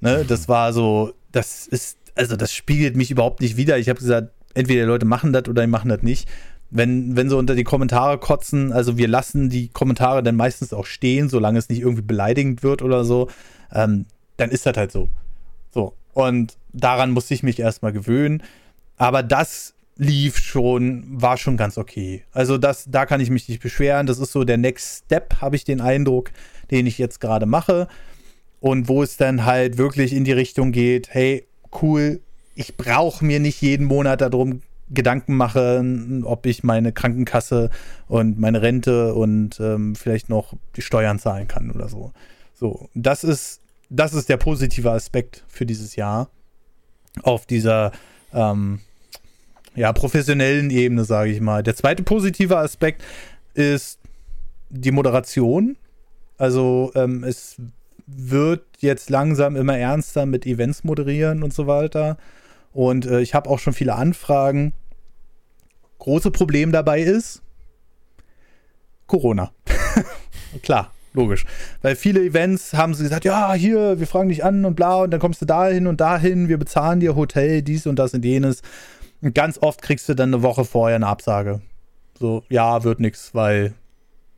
Ne? Das war so, das ist, also das spiegelt mich überhaupt nicht wider. Ich habe gesagt, entweder die Leute machen das oder die machen das nicht. Wenn, wenn sie unter die Kommentare kotzen, also wir lassen die Kommentare dann meistens auch stehen, solange es nicht irgendwie beleidigend wird oder so, ähm, dann ist das halt so. So. Und daran musste ich mich erstmal gewöhnen. Aber das lief schon, war schon ganz okay. Also das, da kann ich mich nicht beschweren. Das ist so der Next Step, habe ich den Eindruck, den ich jetzt gerade mache. Und wo es dann halt wirklich in die Richtung geht, hey, cool, ich brauche mir nicht jeden Monat darum Gedanken machen, ob ich meine Krankenkasse und meine Rente und ähm, vielleicht noch die Steuern zahlen kann oder so. So, das ist, das ist der positive Aspekt für dieses Jahr. Auf dieser ähm, ja, professionellen Ebene, sage ich mal. Der zweite positive Aspekt ist die Moderation. Also ähm, es wird jetzt langsam immer ernster mit Events moderieren und so weiter. Und äh, ich habe auch schon viele Anfragen. Große Problem dabei ist Corona. Klar, logisch. Weil viele Events haben sie gesagt, ja, hier, wir fragen dich an und bla, und dann kommst du dahin und dahin, wir bezahlen dir Hotel, dies und das und jenes. Und ganz oft kriegst du dann eine Woche vorher eine Absage. So, ja, wird nichts, weil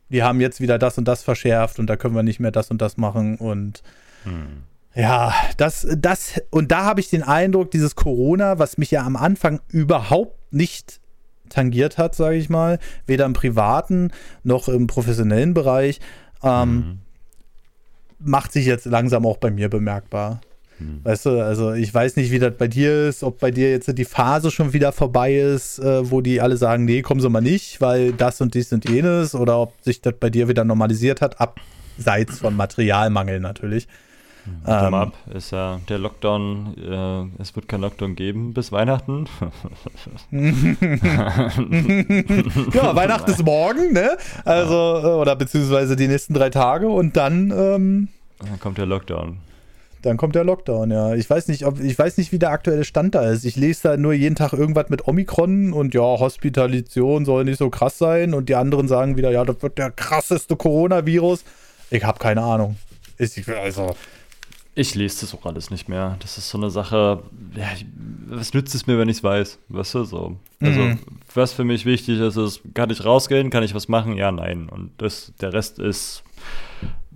die haben jetzt wieder das und das verschärft und da können wir nicht mehr das und das machen und Hm. ja, das, das, und da habe ich den Eindruck, dieses Corona, was mich ja am Anfang überhaupt nicht tangiert hat, sage ich mal, weder im privaten noch im professionellen Bereich, ähm, Mhm. macht sich jetzt langsam auch bei mir bemerkbar. Weißt du, also ich weiß nicht, wie das bei dir ist, ob bei dir jetzt die Phase schon wieder vorbei ist, äh, wo die alle sagen, nee, kommen Sie mal nicht, weil das und dies und jenes, oder ob sich das bei dir wieder normalisiert hat, abseits von Materialmangel natürlich. Warte Ähm, ab, ist ja der Lockdown, äh, es wird kein Lockdown geben bis Weihnachten. ja, Weihnachten ist morgen, ne? Also, äh, oder beziehungsweise die nächsten drei Tage und dann, ähm, Dann kommt der Lockdown. Dann kommt der Lockdown, ja. Ich weiß nicht, ob, ich weiß nicht, wie der aktuelle Stand da ist. Ich lese da nur jeden Tag irgendwas mit Omikron und ja, Hospitalisation soll nicht so krass sein und die anderen sagen wieder, ja, das wird der krasseste Coronavirus. Ich habe keine Ahnung. Ist, also, Ich lese das auch alles nicht mehr. Das ist so eine Sache, ja, ich, was nützt es mir, wenn ich es weiß? Weißt du, so. Also, mhm. was für mich wichtig ist, ist, kann ich rausgehen, kann ich was machen? Ja, nein. Und das, der Rest ist,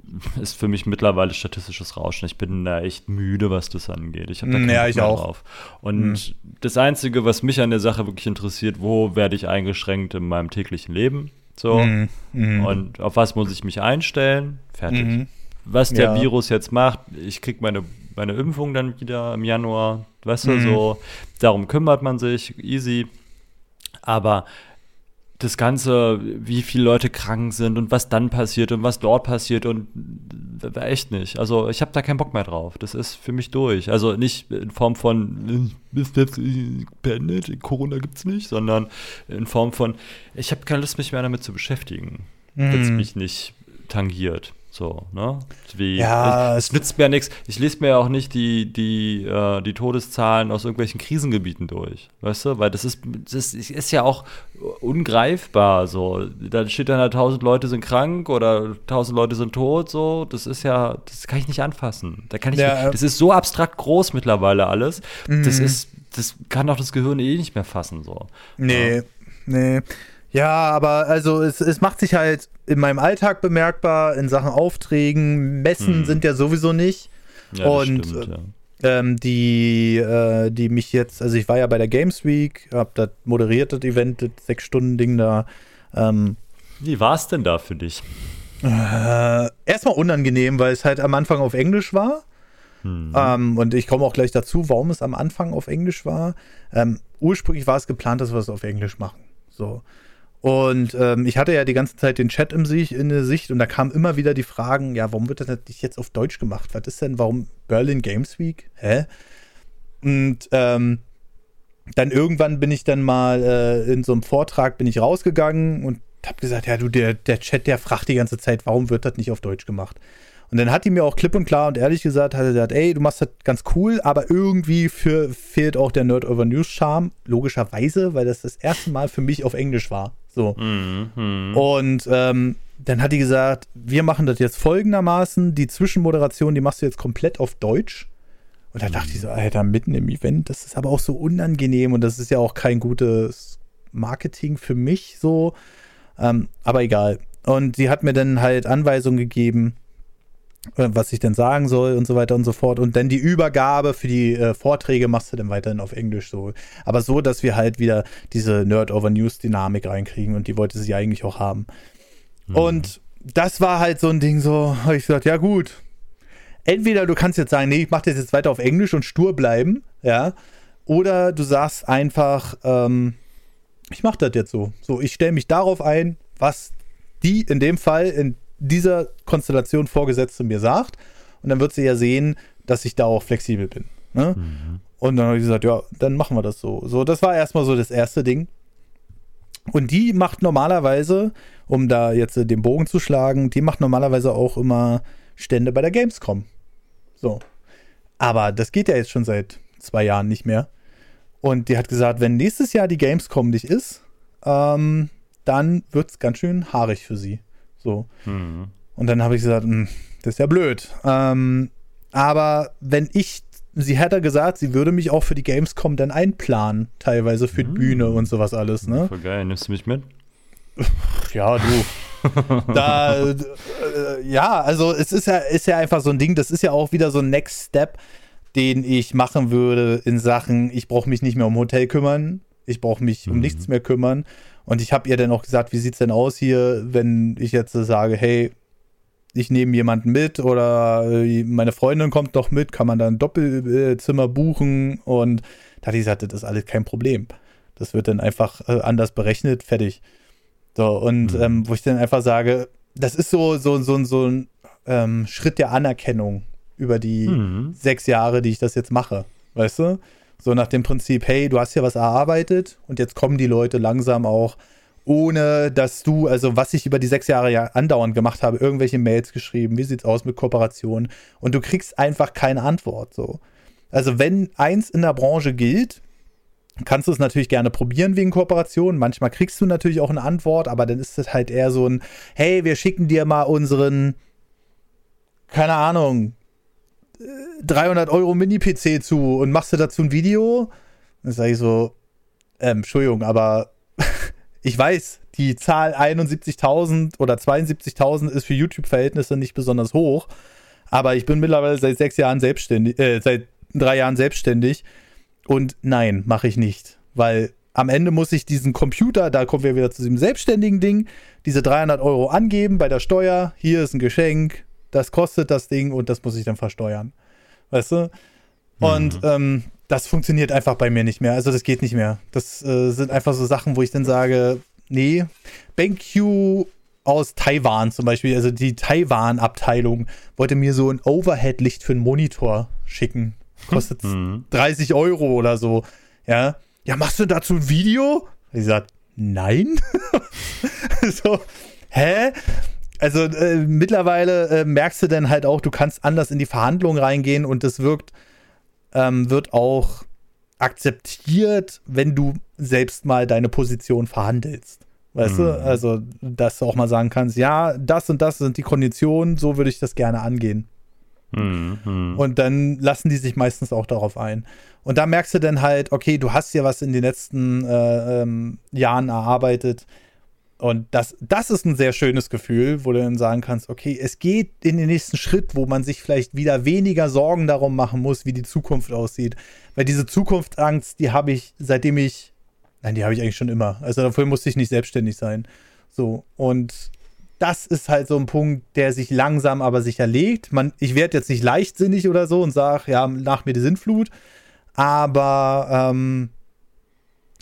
ist für mich mittlerweile statistisches Rauschen. Ich bin da echt müde, was das angeht. Ich habe da keinen ja, ich auch. drauf. Und mhm. das Einzige, was mich an der Sache wirklich interessiert, wo werde ich eingeschränkt in meinem täglichen Leben? So. Mhm. mhm. Und auf was muss ich mich einstellen? Fertig. Mhm was der ja. Virus jetzt macht. Ich kriege meine, meine Impfung dann wieder im Januar, weißt du, mhm. so. Darum kümmert man sich, easy. Aber das Ganze, wie viele Leute krank sind und was dann passiert und was dort passiert und echt nicht. Also ich habe da keinen Bock mehr drauf. Das ist für mich durch. Also nicht in Form von beendet, Corona gibt's nicht, sondern in Form von ich habe keine Lust mich mehr damit zu beschäftigen, mhm. wenn es mich nicht tangiert. So, ne? Wie, ja, es, es nützt mir ja nichts. Ich lese mir ja auch nicht die, die, äh, die Todeszahlen aus irgendwelchen Krisengebieten durch. Weißt du? Weil das ist, das ist ja auch ungreifbar. So. Da steht dann halt, tausend Leute sind krank oder tausend Leute sind tot. So. Das ist ja, das kann ich nicht anfassen. Da kann ich, ja, das ist so abstrakt groß mittlerweile alles. Das mhm. ist, das kann doch das Gehirn eh nicht mehr fassen. So. Nee, ja. nee. Ja, aber also es, es macht sich halt in meinem Alltag bemerkbar, in Sachen Aufträgen. Messen hm. sind ja sowieso nicht. Ja, und stimmt, ja. ähm, die, äh, die mich jetzt, also ich war ja bei der Games Week, hab das moderiert, das Event, das sechs Stunden Ding da. Ähm, Wie war es denn da für dich? Äh, erstmal unangenehm, weil es halt am Anfang auf Englisch war. Hm. Ähm, und ich komme auch gleich dazu, warum es am Anfang auf Englisch war. Ähm, ursprünglich war es geplant, dass wir es auf Englisch machen. So. Und ähm, ich hatte ja die ganze Zeit den Chat im Sich, in der Sicht und da kamen immer wieder die Fragen, ja, warum wird das nicht jetzt auf Deutsch gemacht? Was ist denn, warum Berlin Games Week? Hä? Und ähm, dann irgendwann bin ich dann mal äh, in so einem Vortrag bin ich rausgegangen und habe gesagt, ja, du, der, der Chat, der fragt die ganze Zeit, warum wird das nicht auf Deutsch gemacht? Und dann hat die mir auch klipp und klar und ehrlich gesagt, hat er gesagt, ey, du machst das ganz cool, aber irgendwie für, fehlt auch der Nerd Over News Charme, logischerweise, weil das das erste Mal für mich auf Englisch war. So. Mhm. Und ähm, dann hat die gesagt, wir machen das jetzt folgendermaßen, die Zwischenmoderation, die machst du jetzt komplett auf Deutsch. Und da dachte ich so, Alter, mitten im Event, das ist aber auch so unangenehm und das ist ja auch kein gutes Marketing für mich so. Ähm, aber egal. Und sie hat mir dann halt Anweisungen gegeben, was ich denn sagen soll und so weiter und so fort. Und dann die Übergabe für die äh, Vorträge machst du dann weiterhin auf Englisch so. Aber so, dass wir halt wieder diese Nerd-over-News-Dynamik reinkriegen und die wollte sie eigentlich auch haben. Mhm. Und das war halt so ein Ding, so, habe ich gesagt, ja gut. Entweder du kannst jetzt sagen, nee, ich mache das jetzt weiter auf Englisch und stur bleiben, ja. Oder du sagst einfach, ähm, ich mache das jetzt so. So, ich stelle mich darauf ein, was die in dem Fall in dieser Konstellation Vorgesetzte mir sagt. Und dann wird sie ja sehen, dass ich da auch flexibel bin. Ne? Mhm. Und dann habe ich gesagt, ja, dann machen wir das so. So, das war erstmal so das erste Ding. Und die macht normalerweise, um da jetzt den Bogen zu schlagen, die macht normalerweise auch immer Stände bei der Gamescom. So. Aber das geht ja jetzt schon seit zwei Jahren nicht mehr. Und die hat gesagt, wenn nächstes Jahr die Gamescom nicht ist, ähm, dann wird es ganz schön haarig für sie. So. Mhm. Und dann habe ich gesagt, hm, das ist ja blöd. Ähm, aber wenn ich, sie hätte gesagt, sie würde mich auch für die Gamescom dann einplanen, teilweise für die mhm. Bühne und sowas alles, ne? Voll geil, nimmst du mich mit? Ja, du. da, äh, ja, also es ist ja, ist ja einfach so ein Ding, das ist ja auch wieder so ein Next Step, den ich machen würde in Sachen, ich brauche mich nicht mehr um Hotel kümmern, ich brauche mich um mhm. nichts mehr kümmern. Und ich habe ihr dann auch gesagt, wie sieht es denn aus hier, wenn ich jetzt sage, hey, ich nehme jemanden mit oder äh, meine Freundin kommt doch mit, kann man da ein Doppelzimmer buchen und da hat die gesagt, das ist alles kein Problem. Das wird dann einfach äh, anders berechnet, fertig. So, und mhm. ähm, wo ich dann einfach sage, das ist so, so, so, so ein ähm, Schritt der Anerkennung über die mhm. sechs Jahre, die ich das jetzt mache. Weißt du? So nach dem Prinzip, hey, du hast ja was erarbeitet und jetzt kommen die Leute langsam auch, ohne dass du, also was ich über die sechs Jahre ja andauernd gemacht habe, irgendwelche Mails geschrieben, wie sieht's aus mit Kooperationen und du kriegst einfach keine Antwort so. Also wenn eins in der Branche gilt, kannst du es natürlich gerne probieren wegen Kooperation. Manchmal kriegst du natürlich auch eine Antwort, aber dann ist es halt eher so ein, hey, wir schicken dir mal unseren, keine Ahnung, 300 Euro Mini-PC zu und machst du dazu ein Video? Dann sage ich so, ähm, Entschuldigung, aber ich weiß, die Zahl 71.000 oder 72.000 ist für YouTube-Verhältnisse nicht besonders hoch, aber ich bin mittlerweile seit sechs Jahren selbstständig, äh, seit drei Jahren selbstständig und nein, mache ich nicht, weil am Ende muss ich diesen Computer, da kommen wir wieder zu diesem selbstständigen Ding, diese 300 Euro angeben bei der Steuer. Hier ist ein Geschenk, das kostet das Ding und das muss ich dann versteuern. Weißt du? Und mhm. ähm, das funktioniert einfach bei mir nicht mehr. Also das geht nicht mehr. Das äh, sind einfach so Sachen, wo ich dann sage, nee, BenQ aus Taiwan zum Beispiel, also die Taiwan-Abteilung, wollte mir so ein Overhead-Licht für einen Monitor schicken. Kostet mhm. 30 Euro oder so. Ja. Ja, machst du dazu ein Video? Ich gesagt, nein. so, hä? Also äh, mittlerweile äh, merkst du dann halt auch, du kannst anders in die Verhandlungen reingehen und das wirkt, ähm, wird auch akzeptiert, wenn du selbst mal deine Position verhandelst. Weißt mhm. du? Also, dass du auch mal sagen kannst, ja, das und das sind die Konditionen, so würde ich das gerne angehen. Mhm. Und dann lassen die sich meistens auch darauf ein. Und da merkst du dann halt, okay, du hast ja was in den letzten äh, ähm, Jahren erarbeitet. Und das, das ist ein sehr schönes Gefühl, wo du dann sagen kannst, okay, es geht in den nächsten Schritt, wo man sich vielleicht wieder weniger Sorgen darum machen muss, wie die Zukunft aussieht. Weil diese Zukunftsangst, die habe ich, seitdem ich, nein, die habe ich eigentlich schon immer. Also dafür musste ich nicht selbstständig sein. So, und das ist halt so ein Punkt, der sich langsam aber sicher legt. Man, ich werde jetzt nicht leichtsinnig oder so und sage, ja, nach mir die Sintflut. Aber ähm,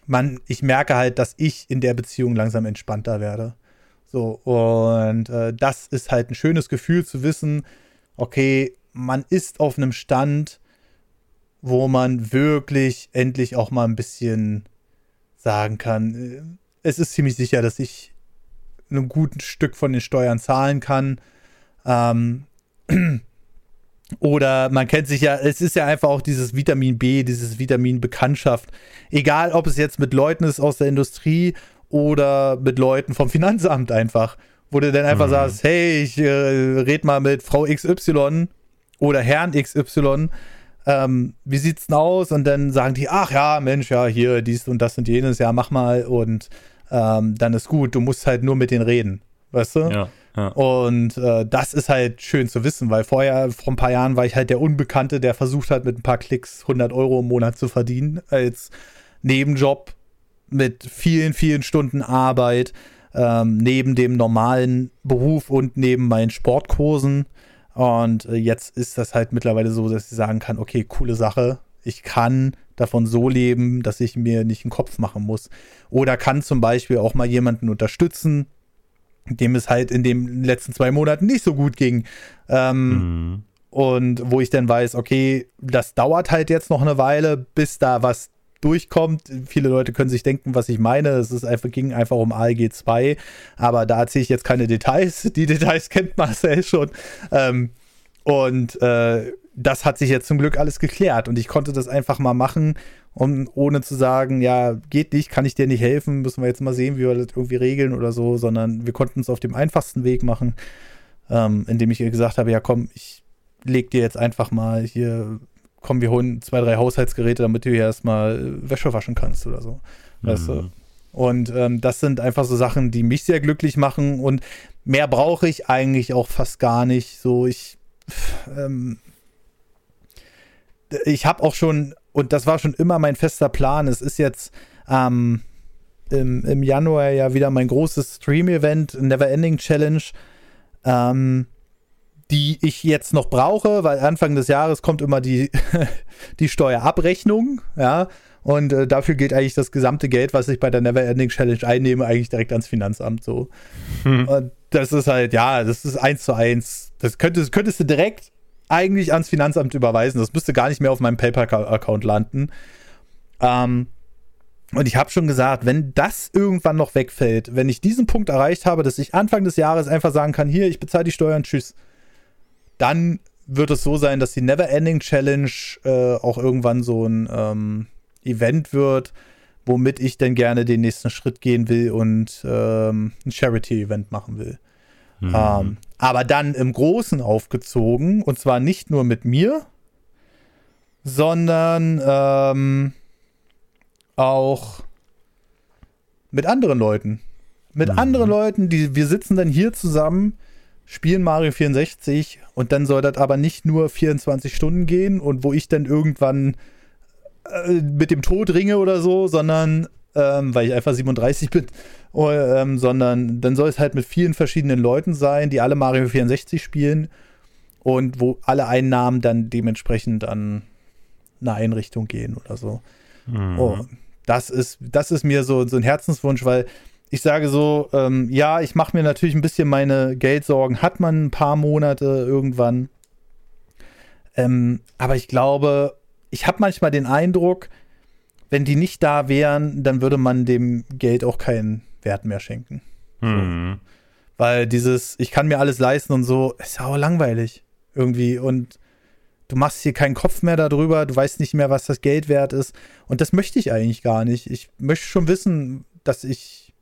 man, ich merke halt, dass ich in der Beziehung langsam entspannter werde. So, und äh, das ist halt ein schönes Gefühl zu wissen, okay, man ist auf einem Stand, wo man wirklich endlich auch mal ein bisschen sagen kann, äh, es ist ziemlich sicher, dass ich ein gutes Stück von den Steuern zahlen kann. Ähm, oder man kennt sich ja, es ist ja einfach auch dieses Vitamin B, dieses Vitamin Bekanntschaft. Egal, ob es jetzt mit Leuten ist aus der Industrie oder mit Leuten vom Finanzamt einfach. Wo du dann einfach mhm. sagst, hey, ich äh, red mal mit Frau XY oder Herrn XY. Ähm, wie sieht's denn aus? Und dann sagen die, ach ja, Mensch, ja, hier, dies und das und jenes, ja, mach mal und ähm, dann ist gut. Du musst halt nur mit denen reden, weißt du? Ja. Und äh, das ist halt schön zu wissen, weil vorher, vor ein paar Jahren, war ich halt der Unbekannte, der versucht hat, mit ein paar Klicks 100 Euro im Monat zu verdienen, als Nebenjob mit vielen, vielen Stunden Arbeit, ähm, neben dem normalen Beruf und neben meinen Sportkursen. Und äh, jetzt ist das halt mittlerweile so, dass ich sagen kann, okay, coole Sache. Ich kann davon so leben, dass ich mir nicht einen Kopf machen muss. Oder kann zum Beispiel auch mal jemanden unterstützen, dem es halt in den letzten zwei Monaten nicht so gut ging. Ähm, mhm. Und wo ich dann weiß, okay, das dauert halt jetzt noch eine Weile, bis da was durchkommt. Viele Leute können sich denken, was ich meine. Es ist einfach, ging einfach um ALG 2, aber da erzähle ich jetzt keine Details. Die Details kennt Marcel schon. Ähm, und äh, das hat sich jetzt zum Glück alles geklärt und ich konnte das einfach mal machen und ohne zu sagen, ja, geht nicht, kann ich dir nicht helfen, müssen wir jetzt mal sehen, wie wir das irgendwie regeln oder so, sondern wir konnten es auf dem einfachsten Weg machen, ähm, indem ich ihr gesagt habe, ja komm, ich leg dir jetzt einfach mal hier, komm, wir holen zwei, drei Haushaltsgeräte, damit du hier erstmal Wäsche waschen kannst oder so. Mhm. Weißt du? Und ähm, das sind einfach so Sachen, die mich sehr glücklich machen und mehr brauche ich eigentlich auch fast gar nicht. So, ich ähm, ich habe auch schon, und das war schon immer mein fester Plan, es ist jetzt ähm, im, im Januar ja wieder mein großes Stream-Event, Neverending Challenge, ähm, die ich jetzt noch brauche, weil Anfang des Jahres kommt immer die, die Steuerabrechnung, ja, und äh, dafür geht eigentlich das gesamte Geld, was ich bei der Neverending Challenge einnehme, eigentlich direkt ans Finanzamt so. Hm. Und das ist halt, ja, das ist eins zu eins. Das könntest, könntest du direkt eigentlich ans Finanzamt überweisen. Das müsste gar nicht mehr auf meinem PayPal-Account landen. Ähm, und ich habe schon gesagt, wenn das irgendwann noch wegfällt, wenn ich diesen Punkt erreicht habe, dass ich Anfang des Jahres einfach sagen kann, hier, ich bezahle die Steuern, tschüss, dann wird es so sein, dass die Never Ending Challenge äh, auch irgendwann so ein ähm, Event wird, womit ich dann gerne den nächsten Schritt gehen will und ähm, ein Charity-Event machen will. Mhm. Ähm, aber dann im Großen aufgezogen und zwar nicht nur mit mir, sondern ähm, auch mit anderen Leuten. Mit mhm. anderen Leuten, die wir sitzen dann hier zusammen, spielen Mario 64 und dann soll das aber nicht nur 24 Stunden gehen und wo ich dann irgendwann äh, mit dem Tod ringe oder so, sondern ähm, weil ich einfach 37 bin, oh, ähm, sondern dann soll es halt mit vielen verschiedenen Leuten sein, die alle Mario 64 spielen und wo alle Einnahmen dann dementsprechend an eine Einrichtung gehen oder so. Mhm. Oh, das ist, das ist mir so, so ein Herzenswunsch, weil ich sage so, ähm, ja, ich mache mir natürlich ein bisschen meine Geldsorgen, hat man ein paar Monate irgendwann. Ähm, aber ich glaube, ich habe manchmal den Eindruck, wenn die nicht da wären, dann würde man dem Geld auch keinen Wert mehr schenken. Mhm. So. Weil dieses, ich kann mir alles leisten und so, ist ja auch langweilig irgendwie. Und du machst hier keinen Kopf mehr darüber, du weißt nicht mehr, was das Geld wert ist. Und das möchte ich eigentlich gar nicht. Ich möchte schon wissen, dass ich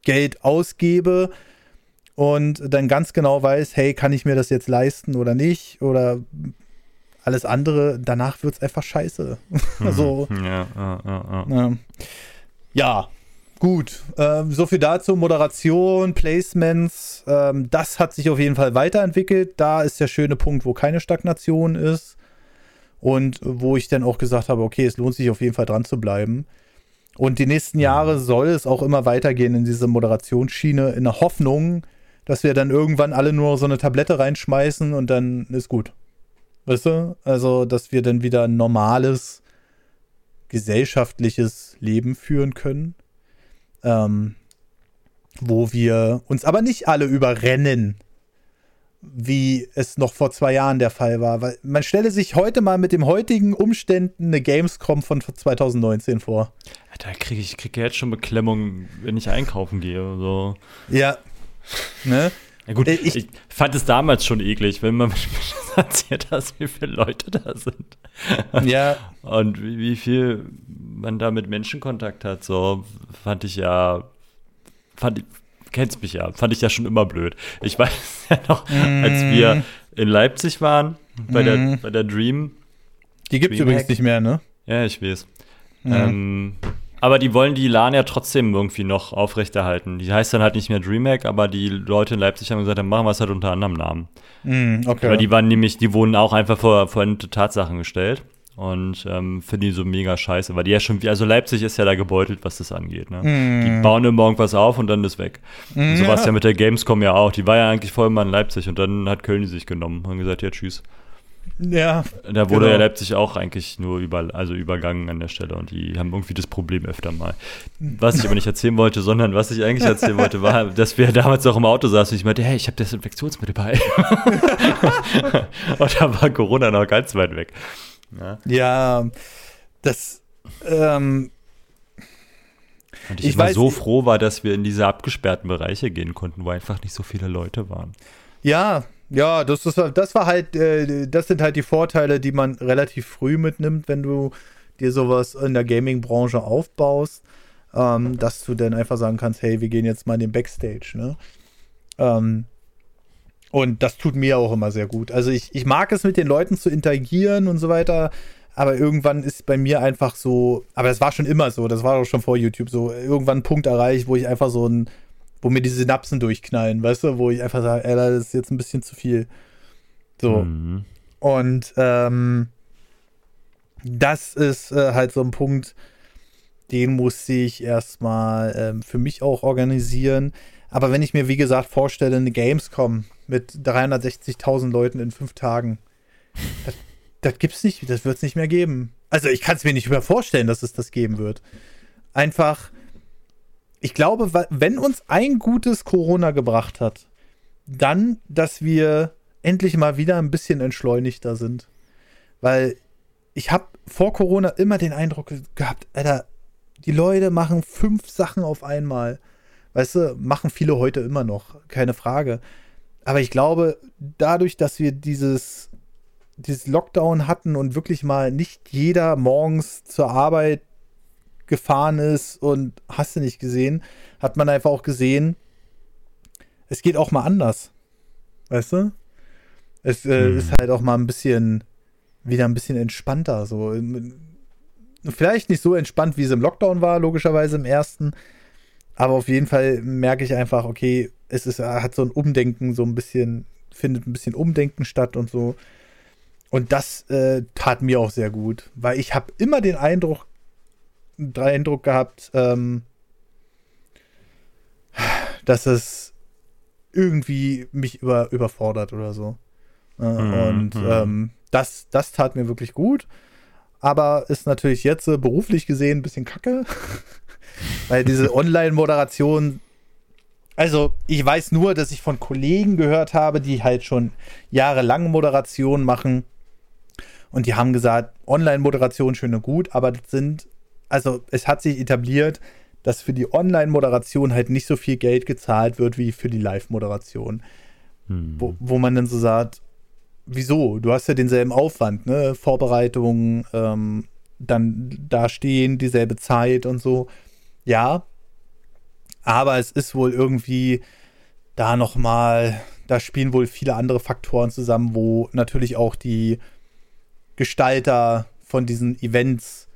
Geld ausgebe und dann ganz genau weiß, hey, kann ich mir das jetzt leisten oder nicht? Oder alles andere, danach wird es einfach scheiße. also, ja, ja, ja, ja. ja gut. Ähm, so viel dazu. Moderation, Placements, ähm, das hat sich auf jeden Fall weiterentwickelt. Da ist der schöne Punkt, wo keine Stagnation ist. Und wo ich dann auch gesagt habe, okay, es lohnt sich auf jeden Fall dran zu bleiben. Und die nächsten Jahre soll es auch immer weitergehen in diese Moderationsschiene, in der Hoffnung, dass wir dann irgendwann alle nur so eine Tablette reinschmeißen und dann ist gut. Weißt du? Also, dass wir dann wieder ein normales gesellschaftliches Leben führen können. Ähm, wo wir uns aber nicht alle überrennen, wie es noch vor zwei Jahren der Fall war. Weil man stelle sich heute mal mit den heutigen Umständen eine Gamescom von 2019 vor. Da kriege ich krieg jetzt schon Beklemmung, wenn ich einkaufen gehe. So. Ja. Ne? Ja gut, äh, ich, ich, fand es damals schon eklig, wenn man erzählt hat, wie viele Leute da sind. Ja. Und wie, wie viel man da mit Menschen Kontakt hat, so fand ich ja, fand ich, kennst mich ja, fand ich ja schon immer blöd. Ich weiß ja noch, mm. als wir in Leipzig waren, bei, mm. der, bei der Dream. Die gibt es übrigens nicht mehr, ne? Ja, ich weiß. Mm. Ähm, aber die wollen die LAN ja trotzdem irgendwie noch aufrechterhalten. Die heißt dann halt nicht mehr DreamHack, aber die Leute in Leipzig haben gesagt, dann machen wir es halt unter anderem Namen. Mm, okay. Weil die waren nämlich, die wurden auch einfach vor, vor Tatsachen gestellt. Und ähm, finde die so mega scheiße, weil die ja schon, also Leipzig ist ja da gebeutelt, was das angeht. Ne? Mm. Die bauen immer irgendwas auf und dann ist weg. Mm, so war es ja. ja mit der Gamescom ja auch. Die war ja eigentlich voll immer in Leipzig und dann hat Köln die sich genommen und gesagt, ja, tschüss. Ja. Da wurde genau. ja Leipzig auch eigentlich nur über, also übergangen an der Stelle und die haben irgendwie das Problem öfter mal. Was ich aber nicht erzählen wollte, sondern was ich eigentlich erzählen wollte, war, dass wir damals auch im Auto saßen und ich meinte, hey, ich habe Desinfektionsmittel bei. und da war Corona noch ganz weit weg. Ja, ja das. Ähm, und ich, ich immer so froh war, dass wir in diese abgesperrten Bereiche gehen konnten, wo einfach nicht so viele Leute waren. Ja, ja, das, war, das war halt, äh, das sind halt die Vorteile, die man relativ früh mitnimmt, wenn du dir sowas in der Gaming-Branche aufbaust, ähm, dass du dann einfach sagen kannst, hey, wir gehen jetzt mal in den Backstage, ne? Ähm, und das tut mir auch immer sehr gut. Also ich, ich mag es, mit den Leuten zu interagieren und so weiter, aber irgendwann ist bei mir einfach so, aber das war schon immer so, das war auch schon vor YouTube so, irgendwann ein Punkt erreicht, wo ich einfach so ein wo mir die Synapsen durchknallen, weißt du, wo ich einfach sage, ey, das ist jetzt ein bisschen zu viel. So. Mhm. Und ähm, das ist äh, halt so ein Punkt, den muss ich erstmal ähm, für mich auch organisieren. Aber wenn ich mir, wie gesagt, vorstelle, eine Gamescom mit 360.000 Leuten in fünf Tagen, das, das gibt's nicht, das wird es nicht mehr geben. Also ich kann es mir nicht mehr vorstellen, dass es das geben wird. Einfach, ich glaube, wenn uns ein gutes Corona gebracht hat, dann, dass wir endlich mal wieder ein bisschen entschleunigter sind. Weil ich habe vor Corona immer den Eindruck gehabt, Alter, die Leute machen fünf Sachen auf einmal. Weißt du, machen viele heute immer noch, keine Frage. Aber ich glaube, dadurch, dass wir dieses, dieses Lockdown hatten und wirklich mal nicht jeder morgens zur Arbeit gefahren ist und hast du nicht gesehen, hat man einfach auch gesehen, es geht auch mal anders. Weißt du? Es äh, hm. ist halt auch mal ein bisschen, wieder ein bisschen entspannter. So. Vielleicht nicht so entspannt, wie es im Lockdown war, logischerweise im ersten. Aber auf jeden Fall merke ich einfach, okay, es ist, hat so ein Umdenken, so ein bisschen, findet ein bisschen Umdenken statt und so. Und das äh, tat mir auch sehr gut, weil ich habe immer den Eindruck, den Eindruck gehabt, ähm, dass es irgendwie mich über, überfordert oder so. Äh, mhm. Und mhm. ähm, das, das tat mir wirklich gut. Aber ist natürlich jetzt äh, beruflich gesehen ein bisschen kacke. Weil diese Online-Moderation, also ich weiß nur, dass ich von Kollegen gehört habe, die halt schon jahrelang Moderation machen. Und die haben gesagt, Online-Moderation schön und gut, aber das sind, also es hat sich etabliert, dass für die Online-Moderation halt nicht so viel Geld gezahlt wird wie für die Live-Moderation. Hm. Wo, wo man dann so sagt, wieso? Du hast ja denselben Aufwand, ne? Vorbereitung, ähm, dann da stehen, dieselbe Zeit und so. Ja. Aber es ist wohl irgendwie da nochmal, da spielen wohl viele andere Faktoren zusammen, wo natürlich auch die Gestalter von diesen Events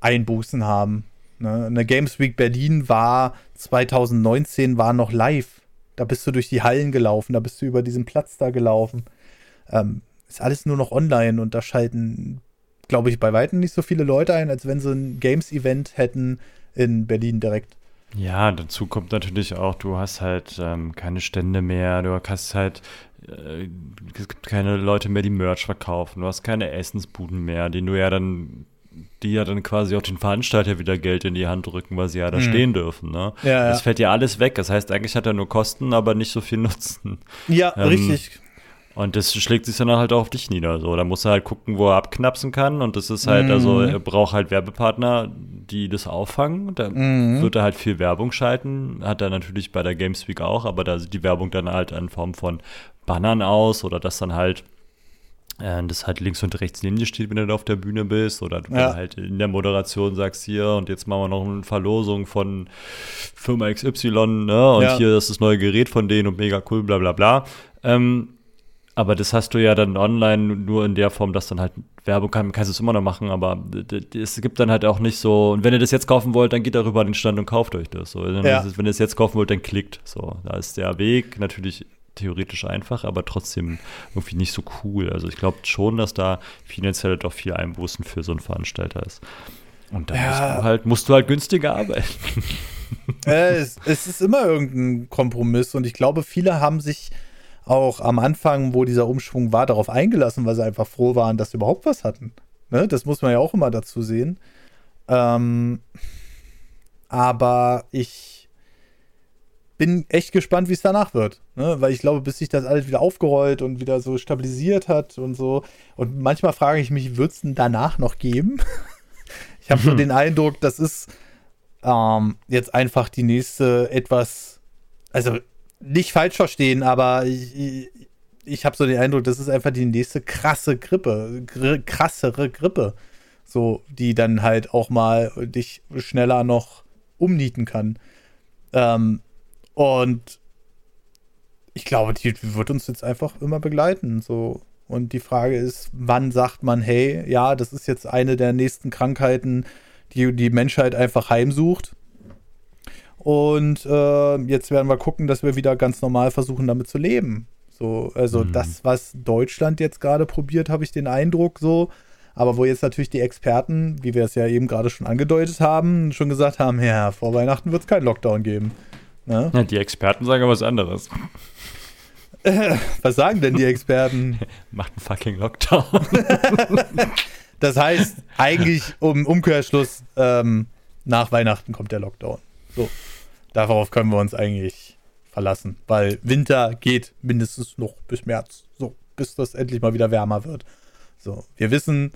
Einbußen haben. Ne? Eine Games Week Berlin war 2019 war noch live. Da bist du durch die Hallen gelaufen, da bist du über diesen Platz da gelaufen. Ähm, ist alles nur noch online und da schalten, glaube ich, bei weitem nicht so viele Leute ein, als wenn sie ein Games-Event hätten in Berlin direkt. Ja, dazu kommt natürlich auch, du hast halt ähm, keine Stände mehr, du hast halt äh, es gibt keine Leute mehr, die Merch verkaufen, du hast keine Essensbuden mehr, die du ja dann die ja dann quasi auch den Veranstalter wieder Geld in die Hand drücken, weil sie ja da mhm. stehen dürfen. Ne? Ja, das ja. fällt ja alles weg. Das heißt, eigentlich hat er nur Kosten, aber nicht so viel Nutzen. Ja, ähm, richtig. Und das schlägt sich dann halt auch auf dich nieder. So, da muss er halt gucken, wo er abknapsen kann. Und das ist halt, also, mhm. also er braucht halt Werbepartner, die das auffangen. Da mhm. wird er halt viel Werbung schalten. Hat er natürlich bei der Games Week auch, aber da sieht die Werbung dann halt in Form von Bannern aus oder dass dann halt das halt links und rechts neben dir steht, wenn du da auf der Bühne bist, oder du ja. halt in der Moderation sagst, hier und jetzt machen wir noch eine Verlosung von Firma XY, ne? Und ja. hier ist das neue Gerät von denen und mega cool, bla bla bla. Ähm, aber das hast du ja dann online nur in der Form, dass dann halt Werbung kann, kannst du es immer noch machen, aber es gibt dann halt auch nicht so, und wenn ihr das jetzt kaufen wollt, dann geht darüber an den Stand und kauft euch das. So. Ja. Wenn ihr es jetzt kaufen wollt, dann klickt. So, da ist der Weg natürlich theoretisch einfach, aber trotzdem irgendwie nicht so cool. Also ich glaube schon, dass da finanziell doch viel Einbußen für so einen Veranstalter ist. Und da ja. musst, du halt, musst du halt günstiger arbeiten. Äh, es, es, ist immer irgendein Kompromiss und ich glaube, viele haben sich auch am Anfang, wo dieser Umschwung war, darauf eingelassen, weil sie einfach froh waren, dass sie überhaupt was hatten. Ne? Das muss man ja auch immer dazu sehen. Ähm, aber ich bin echt gespannt, wie es danach wird. Ne? Weil ich glaube, bis sich das alles wieder aufgerollt und wieder so stabilisiert hat und so. Und manchmal frage ich mich, wird es denn danach noch geben? ich habe so den Eindruck, das ist ähm, jetzt einfach die nächste etwas, also nicht falsch verstehen, aber ich, ich, ich habe so den Eindruck, das ist einfach die nächste krasse Grippe, gr krassere Grippe. So, die dann halt auch mal dich schneller noch umnieten kann. Ähm, und ich glaube, die wird uns jetzt einfach immer begleiten. So. Und die Frage ist, wann sagt man, hey, ja, das ist jetzt eine der nächsten Krankheiten, die die Menschheit einfach heimsucht. Und äh, jetzt werden wir gucken, dass wir wieder ganz normal versuchen, damit zu leben. So, also mhm. das, was Deutschland jetzt gerade probiert, habe ich den Eindruck so. Aber wo jetzt natürlich die Experten, wie wir es ja eben gerade schon angedeutet haben, schon gesagt haben, ja, vor Weihnachten wird es keinen Lockdown geben. Ne? Ja, die Experten sagen was anderes. was sagen denn die Experten? Macht einen fucking Lockdown. das heißt, eigentlich um Umkehrschluss, ähm, nach Weihnachten kommt der Lockdown. So, darauf können wir uns eigentlich verlassen, weil Winter geht mindestens noch bis März. So, bis das endlich mal wieder wärmer wird. So, wir wissen,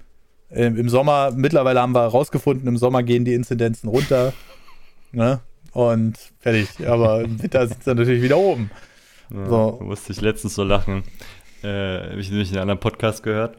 äh, im Sommer, mittlerweile haben wir herausgefunden, im Sommer gehen die Inzidenzen runter. Ne? Und fertig. Aber im Winter sitzt er natürlich wieder oben. Ja, so. Musste ich letztens so lachen. Äh, Habe ich nämlich in einem anderen Podcast gehört.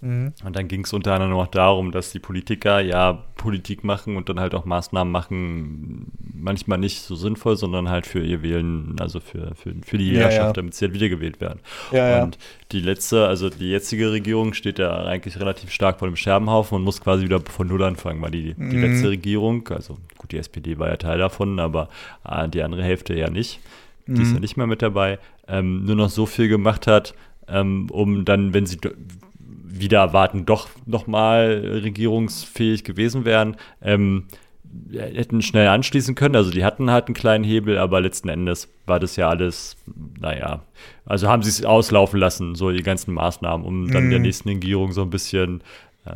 Mhm. Und dann ging es unter anderem auch darum, dass die Politiker ja Politik machen und dann halt auch Maßnahmen machen, manchmal nicht so sinnvoll, sondern halt für ihr Wählen, also für, für, für die Jägerschaft, ja, ja. damit sie halt wiedergewählt werden. Ja, und die letzte, also die jetzige Regierung steht ja eigentlich relativ stark vor dem Scherbenhaufen und muss quasi wieder von Null anfangen, weil die, die mhm. letzte Regierung, also gut, die SPD war ja Teil davon, aber äh, die andere Hälfte ja nicht, die mhm. ist ja nicht mehr mit dabei, ähm, nur noch so viel gemacht hat, ähm, um dann, wenn sie wieder erwarten, doch nochmal regierungsfähig gewesen wären, ähm, hätten schnell anschließen können. Also die hatten halt einen kleinen Hebel, aber letzten Endes war das ja alles, naja, also haben sie es auslaufen lassen, so die ganzen Maßnahmen, um dann mhm. der nächsten Regierung so ein bisschen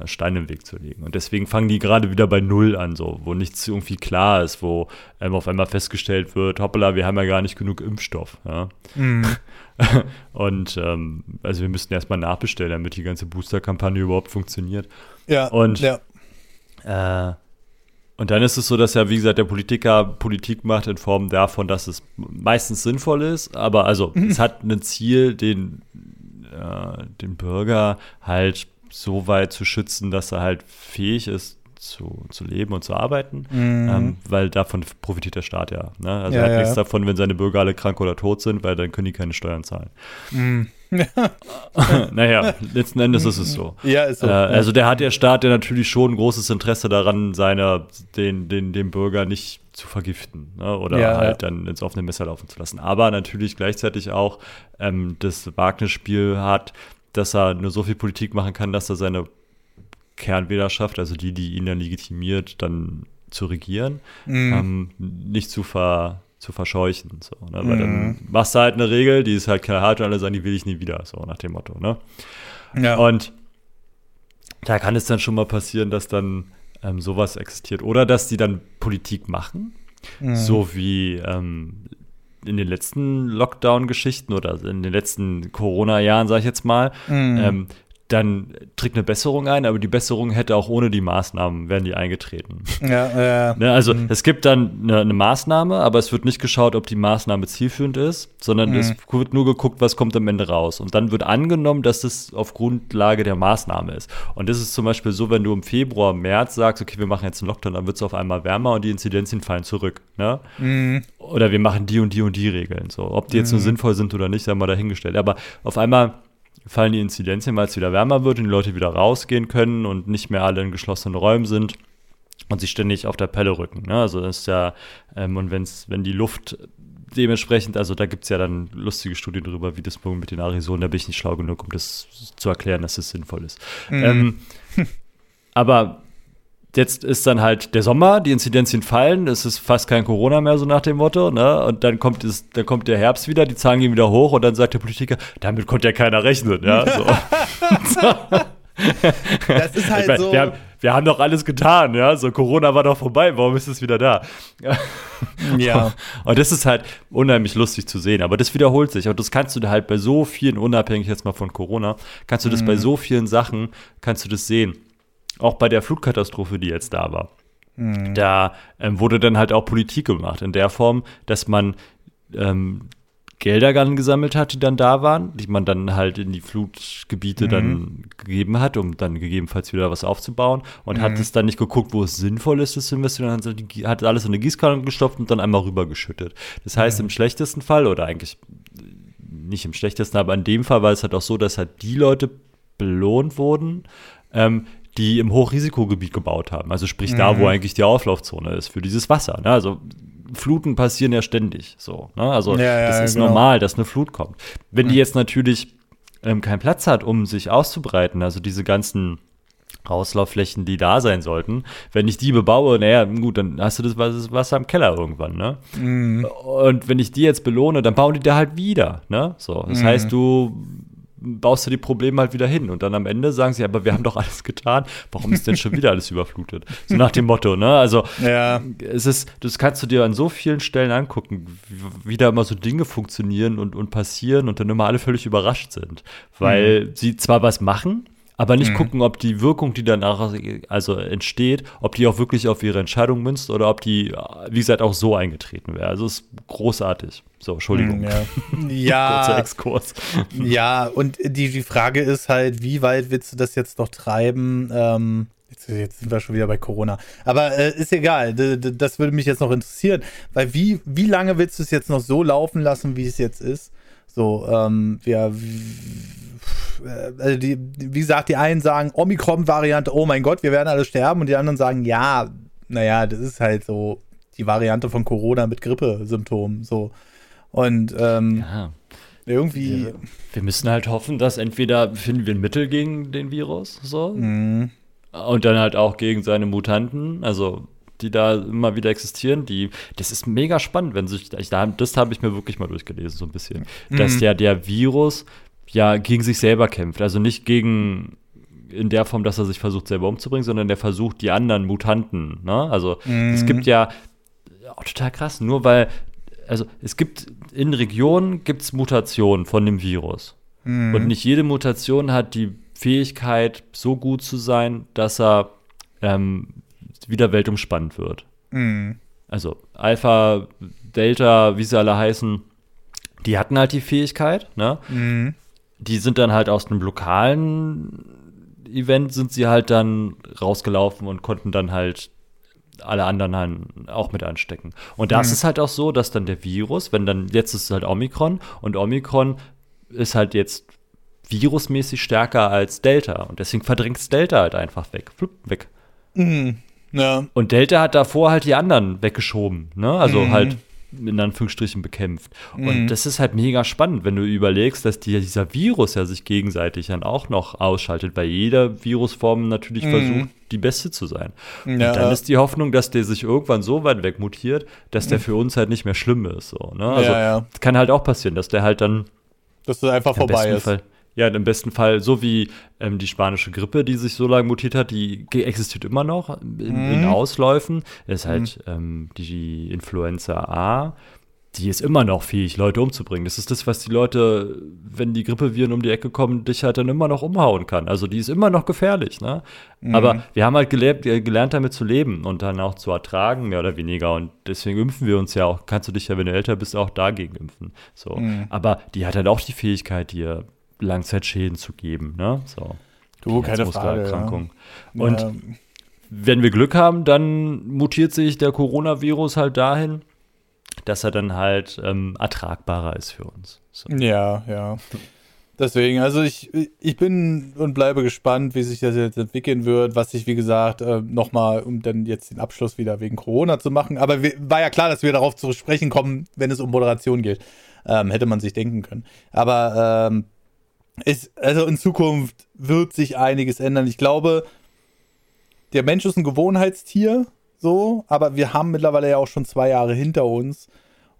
Stein im Weg zu legen. Und deswegen fangen die gerade wieder bei Null an, so, wo nichts irgendwie klar ist, wo ähm, auf einmal festgestellt wird, hoppala, wir haben ja gar nicht genug Impfstoff. Ja? Mhm. und ähm, also wir müssten erstmal nachbestellen, damit die ganze Booster-Kampagne überhaupt funktioniert. Ja. Und, ja. Äh, und dann ist es so, dass ja, wie gesagt, der Politiker Politik macht in Form davon, dass es meistens sinnvoll ist, aber also mhm. es hat ein Ziel, den, äh, den Bürger halt so weit zu schützen, dass er halt fähig ist, zu, zu leben und zu arbeiten, mhm. ähm, weil davon profitiert der Staat ja. Ne? Also ja, er hat ja. nichts davon, wenn seine Bürger alle krank oder tot sind, weil dann können die keine Steuern zahlen. Mhm. naja, letzten Endes ist es so. Ja, ist so. Äh, also der hat der Staat ja natürlich schon ein großes Interesse daran, seine, den, den, den Bürger nicht zu vergiften ne? oder ja, halt ja. dann ins offene Messer laufen zu lassen. Aber natürlich gleichzeitig auch ähm, das Wagnisspiel hat, dass er nur so viel Politik machen kann, dass er seine Kernwählerschaft, also die, die ihn dann legitimiert, dann zu regieren, mm. ähm, nicht zu, ver, zu verscheuchen. So, ne? Weil mm. dann mhm. machst du halt eine Regel, die ist halt knallhart und alle sagen, die will ich nie wieder, so nach dem Motto. Ne? Ja. Und da kann es dann schon mal passieren, dass dann ähm, sowas existiert. Oder dass die dann Politik machen, mm. so wie ähm, in den letzten Lockdown-Geschichten oder in den letzten Corona-Jahren, sag ich jetzt mal, mhm. ähm, dann tritt eine Besserung ein, aber die Besserung hätte auch ohne die Maßnahmen, wären die eingetreten. Ja, ja. Ne, also mhm. es gibt dann eine, eine, Maßnahme, aber es wird nicht geschaut, ob die Maßnahme zielführend ist, sondern mhm. es wird nur geguckt, was kommt am Ende raus. Und dann wird angenommen, dass das auf Grundlage der Maßnahme ist. Und das ist zum Beispiel so, wenn du im Februar, März sagst, okay, wir machen jetzt einen Lockdown, dann wird es auf einmal wärmer und die Inzidenzien fallen zurück. Ne? Mhm. Oder wir machen die und die und die Regeln. So, ob die jetzt nur mhm. sinnvoll sind oder nicht, haben wir dahingestellt. Aber auf einmal fallen die Inzidenzien, weil es wieder wärmer wird und die Leute wieder rausgehen können und nicht mehr alle in geschlossenen Räumen sind und sich ständig auf der Pelle rücken. Ne? Also das ist ja, ähm, und wenn's, wenn die Luft dementsprechend, also da gibt es ja dann lustige Studien darüber, wie das mit den Aerosolen, da bin ich nicht schlau genug, um das zu erklären, dass das sinnvoll ist. Mhm. Ähm, aber jetzt ist dann halt der Sommer, die Inzidenzien fallen, es ist fast kein Corona mehr, so nach dem Motto, ne? Und dann kommt es, dann kommt der Herbst wieder, die Zahlen gehen wieder hoch und dann sagt der Politiker, damit konnte ja keiner rechnen, ja. So. das ist halt meine, so. Wir haben, wir haben doch alles getan, ja. So, Corona war doch vorbei, warum ist es wieder da? ja. Und das ist halt unheimlich lustig zu sehen. Aber das wiederholt sich. Und das kannst du halt bei so vielen, unabhängig jetzt mal von Corona, kannst du das mhm. bei so vielen Sachen, kannst du das sehen auch bei der Flutkatastrophe, die jetzt da war. Mhm. Da ähm, wurde dann halt auch Politik gemacht, in der Form, dass man ähm, Gelder dann gesammelt hat, die dann da waren, die man dann halt in die Flutgebiete mhm. dann gegeben hat, um dann gegebenenfalls wieder was aufzubauen und mhm. hat es dann nicht geguckt, wo es sinnvoll ist, das zu investieren, hat, hat alles in eine Gießkanne gestopft und dann einmal rübergeschüttet. Das heißt, mhm. im schlechtesten Fall oder eigentlich nicht im schlechtesten, aber in dem Fall war es halt auch so, dass halt die Leute belohnt wurden, ähm, die im Hochrisikogebiet gebaut haben. Also sprich mhm. da, wo mhm. eigentlich die Auflaufzone ist für dieses Wasser. Ne? Also Fluten passieren ja ständig so. Ne? Also ja, das ist genau. normal, dass eine Flut kommt. Wenn mhm. die jetzt natürlich ähm, keinen Platz hat, um sich auszubreiten, also diese ganzen Auslaufflächen, die da sein sollten. Wenn ich die bebaue, naja, gut, dann hast du das Wasser im Keller irgendwann, ne? Mm. Und wenn ich die jetzt belohne, dann bauen die da halt wieder, ne? So, das mm. heißt, du baust du die Probleme halt wieder hin. Und dann am Ende sagen sie, aber wir haben doch alles getan. Warum ist denn schon wieder alles überflutet? So nach dem Motto, ne? Also, ja. es ist, das kannst du dir an so vielen Stellen angucken, wie, wie da immer so Dinge funktionieren und, und passieren und dann immer alle völlig überrascht sind. Weil mhm. sie zwar was machen, aber nicht mhm. gucken, ob die Wirkung, die danach also entsteht, ob die auch wirklich auf ihre Entscheidung münzt oder ob die, wie gesagt, auch so eingetreten wäre. Also es ist großartig. So, Entschuldigung. Mhm, ja, ja kurzer Exkurs. Ja, und die, die Frage ist halt, wie weit willst du das jetzt noch treiben? Ähm, jetzt, jetzt, sind wir schon wieder bei Corona. Aber äh, ist egal, das würde mich jetzt noch interessieren, weil wie, wie lange willst du es jetzt noch so laufen lassen, wie es jetzt ist? So, ähm, wir also die, wie gesagt, die einen sagen Omikron-Variante, oh mein Gott, wir werden alle sterben, und die anderen sagen, ja, naja, das ist halt so die Variante von Corona mit Grippesymptomen. So. Und ähm, ja. irgendwie. Wir, wir, müssen halt hoffen, dass entweder finden wir ein Mittel gegen den Virus, so. Mhm. Und dann halt auch gegen seine Mutanten, also die da immer wieder existieren, die, das ist mega spannend, wenn sich, ich, das habe ich mir wirklich mal durchgelesen, so ein bisschen, mhm. dass der, der Virus ja gegen sich selber kämpft. Also nicht gegen in der Form, dass er sich versucht, selber umzubringen, sondern der versucht, die anderen Mutanten. Ne? Also mhm. es gibt ja auch total krass, nur weil, also es gibt in Regionen gibt es Mutationen von dem Virus. Mhm. Und nicht jede Mutation hat die Fähigkeit, so gut zu sein, dass er ähm, wieder weltumspannend wird. Mhm. Also Alpha, Delta, wie sie alle heißen, die hatten halt die Fähigkeit, ne? Mhm die sind dann halt aus einem lokalen Event sind sie halt dann rausgelaufen und konnten dann halt alle anderen halt auch mit anstecken. Und das mhm. ist halt auch so, dass dann der Virus, wenn dann, jetzt ist es halt Omikron und Omikron ist halt jetzt virusmäßig stärker als Delta und deswegen verdrängt es Delta halt einfach weg. Flup, weg. Mhm. Ja. Und Delta hat davor halt die anderen weggeschoben, ne? Also mhm. halt in Anführungsstrichen bekämpft. Mhm. Und das ist halt mega spannend, wenn du überlegst, dass die, dieser Virus ja sich gegenseitig dann auch noch ausschaltet, weil jeder Virusform natürlich mhm. versucht, die beste zu sein. Ja. Und dann ist die Hoffnung, dass der sich irgendwann so weit weg mutiert, dass der mhm. für uns halt nicht mehr schlimm ist. So, ne? Also ja, ja. kann halt auch passieren, dass der halt dann dass das einfach vorbei ist. Fall, ja, im besten Fall, so wie ähm, die spanische Grippe, die sich so lange mutiert hat, die existiert immer noch in, mhm. in Ausläufen. Ist halt mhm. ähm, die Influenza A. Die ist immer noch fähig, Leute umzubringen. Das ist das, was die Leute, wenn die Grippeviren um die Ecke kommen, dich halt dann immer noch umhauen kann. Also die ist immer noch gefährlich, ne? Mhm. Aber wir haben halt gelebt, äh, gelernt, damit zu leben und dann auch zu ertragen, mehr oder weniger. Und deswegen impfen wir uns ja auch. Kannst du dich ja, wenn du älter bist, auch dagegen impfen. So. Mhm. Aber die hat halt auch die Fähigkeit, dir Langzeitschäden zu geben. Ne? So. Du, keine Frage. Ja. Und ja. wenn wir Glück haben, dann mutiert sich der Coronavirus halt dahin, dass er dann halt ähm, ertragbarer ist für uns. So. Ja, ja. Deswegen, also ich, ich bin und bleibe gespannt, wie sich das jetzt entwickeln wird, was sich, wie gesagt, äh, nochmal, um dann jetzt den Abschluss wieder wegen Corona zu machen. Aber wir, war ja klar, dass wir darauf zu sprechen kommen, wenn es um Moderation geht. Ähm, hätte man sich denken können. Aber ähm, ist, also in Zukunft wird sich einiges ändern. Ich glaube, der Mensch ist ein Gewohnheitstier, so, aber wir haben mittlerweile ja auch schon zwei Jahre hinter uns.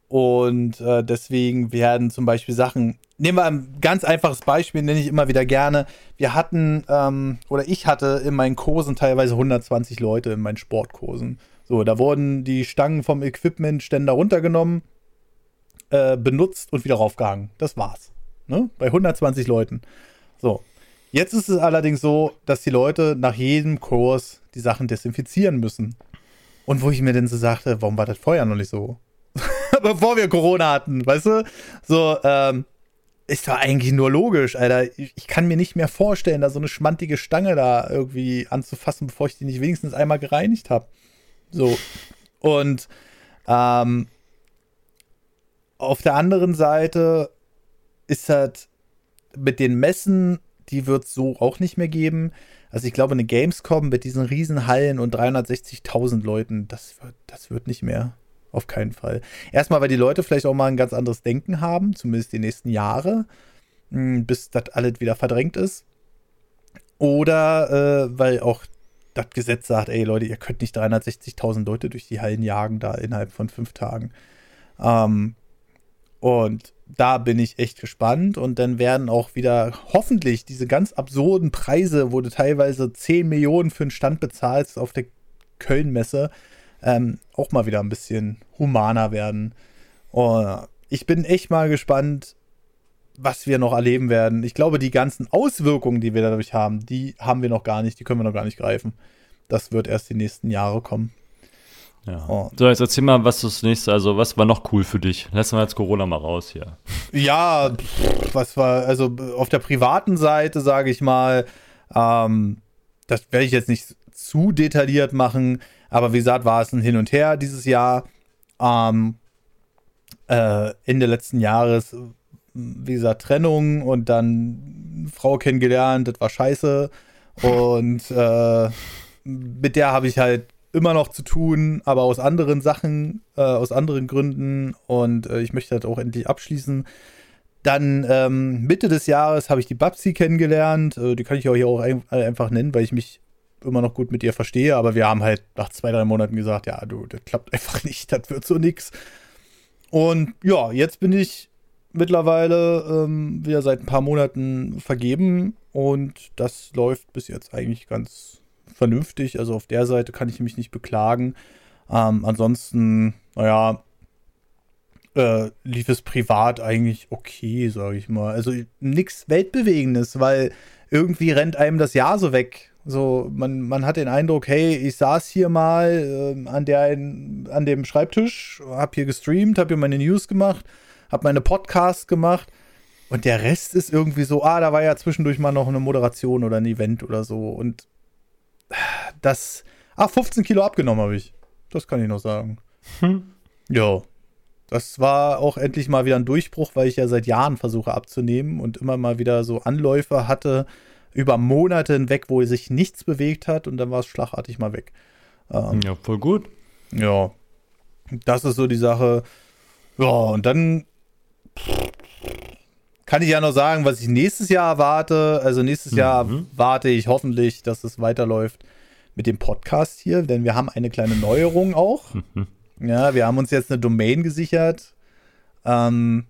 Und äh, deswegen werden zum Beispiel Sachen. Nehmen wir ein ganz einfaches Beispiel, nenne ich immer wieder gerne. Wir hatten, ähm, oder ich hatte in meinen Kursen teilweise 120 Leute in meinen Sportkursen. So, da wurden die Stangen vom Equipmentständer runtergenommen, äh, benutzt und wieder raufgehangen. Das war's. Ne? Bei 120 Leuten. So. Jetzt ist es allerdings so, dass die Leute nach jedem Kurs die Sachen desinfizieren müssen. Und wo ich mir denn so sagte, warum war das vorher noch nicht so? Bevor wir Corona hatten, weißt du? So, ähm, ist doch eigentlich nur logisch, Alter. Ich kann mir nicht mehr vorstellen, da so eine schmantige Stange da irgendwie anzufassen, bevor ich die nicht wenigstens einmal gereinigt habe. So. Und ähm, auf der anderen Seite ist halt mit den Messen, die wird es so auch nicht mehr geben. Also ich glaube, eine Gamescom mit diesen riesen Hallen und 360.000 Leuten, das wird, das wird nicht mehr. Auf keinen Fall. Erstmal, weil die Leute vielleicht auch mal ein ganz anderes Denken haben, zumindest die nächsten Jahre, hm, bis das alles wieder verdrängt ist. Oder äh, weil auch das Gesetz sagt, ey Leute, ihr könnt nicht 360.000 Leute durch die Hallen jagen da innerhalb von fünf Tagen. Ähm, und da bin ich echt gespannt. Und dann werden auch wieder hoffentlich diese ganz absurden Preise, wo du teilweise 10 Millionen für einen Stand bezahlst auf der Köln-Messe, ähm, auch mal wieder ein bisschen humaner werden. Und ich bin echt mal gespannt, was wir noch erleben werden. Ich glaube, die ganzen Auswirkungen, die wir dadurch haben, die haben wir noch gar nicht, die können wir noch gar nicht greifen. Das wird erst die nächsten Jahre kommen. Ja. Oh. So, jetzt erzähl mal, was das nächste, also was war noch cool für dich? Lassen wir jetzt Corona mal raus hier. Ja, was war, also auf der privaten Seite, sage ich mal, ähm, das werde ich jetzt nicht zu detailliert machen, aber wie gesagt, war es ein Hin und Her dieses Jahr. Ähm, äh, Ende letzten Jahres, wie gesagt, Trennung und dann Frau kennengelernt, das war scheiße. Und äh, mit der habe ich halt immer noch zu tun, aber aus anderen Sachen, äh, aus anderen Gründen. Und äh, ich möchte das auch endlich abschließen. Dann ähm, Mitte des Jahres habe ich die Babsi kennengelernt. Äh, die kann ich hier auch ein einfach nennen, weil ich mich immer noch gut mit ihr verstehe. Aber wir haben halt nach zwei, drei Monaten gesagt, ja, du, das klappt einfach nicht, das wird so nix. Und ja, jetzt bin ich mittlerweile ähm, wieder seit ein paar Monaten vergeben und das läuft bis jetzt eigentlich ganz vernünftig. Also auf der Seite kann ich mich nicht beklagen. Ähm, ansonsten, naja, äh, lief es privat eigentlich okay, sage ich mal. Also nichts Weltbewegendes, weil irgendwie rennt einem das Jahr so weg. So, man, man hat den Eindruck, hey, ich saß hier mal äh, an, der, an dem Schreibtisch, hab hier gestreamt, hab hier meine News gemacht, hab meine Podcasts gemacht und der Rest ist irgendwie so, ah, da war ja zwischendurch mal noch eine Moderation oder ein Event oder so und das, ah, 15 Kilo abgenommen habe ich. Das kann ich noch sagen. Hm. Ja. Das war auch endlich mal wieder ein Durchbruch, weil ich ja seit Jahren versuche abzunehmen und immer mal wieder so Anläufe hatte, über Monate hinweg, wo sich nichts bewegt hat und dann war es schlagartig mal weg. Ähm, ja, voll gut. Ja, das ist so die Sache. Ja, und dann kann ich ja noch sagen, was ich nächstes Jahr erwarte. Also nächstes mhm. Jahr warte ich hoffentlich, dass es weiterläuft mit dem Podcast hier, denn wir haben eine kleine Neuerung auch. Ja, wir haben uns jetzt eine Domain gesichert. Ähm,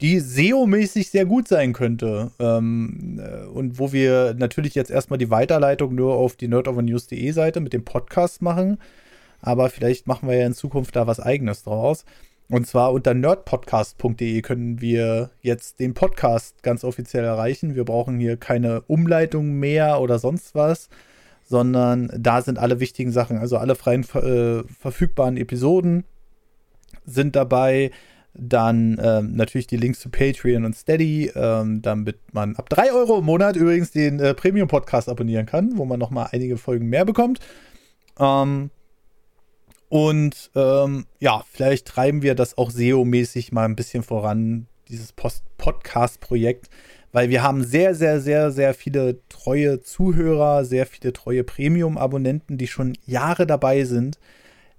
die SEO-mäßig sehr gut sein könnte. Ähm, äh, und wo wir natürlich jetzt erstmal die Weiterleitung nur auf die nerdovernews.de Seite mit dem Podcast machen. Aber vielleicht machen wir ja in Zukunft da was eigenes draus. Und zwar unter nerdpodcast.de können wir jetzt den Podcast ganz offiziell erreichen. Wir brauchen hier keine Umleitung mehr oder sonst was, sondern da sind alle wichtigen Sachen, also alle freien äh, verfügbaren Episoden sind dabei. Dann ähm, natürlich die Links zu Patreon und Steady, ähm, damit man ab 3 Euro im Monat übrigens den äh, Premium-Podcast abonnieren kann, wo man nochmal einige Folgen mehr bekommt. Ähm, und ähm, ja, vielleicht treiben wir das auch SEO-mäßig mal ein bisschen voran, dieses Podcast-Projekt, weil wir haben sehr, sehr, sehr, sehr viele treue Zuhörer, sehr viele treue Premium-Abonnenten, die schon Jahre dabei sind.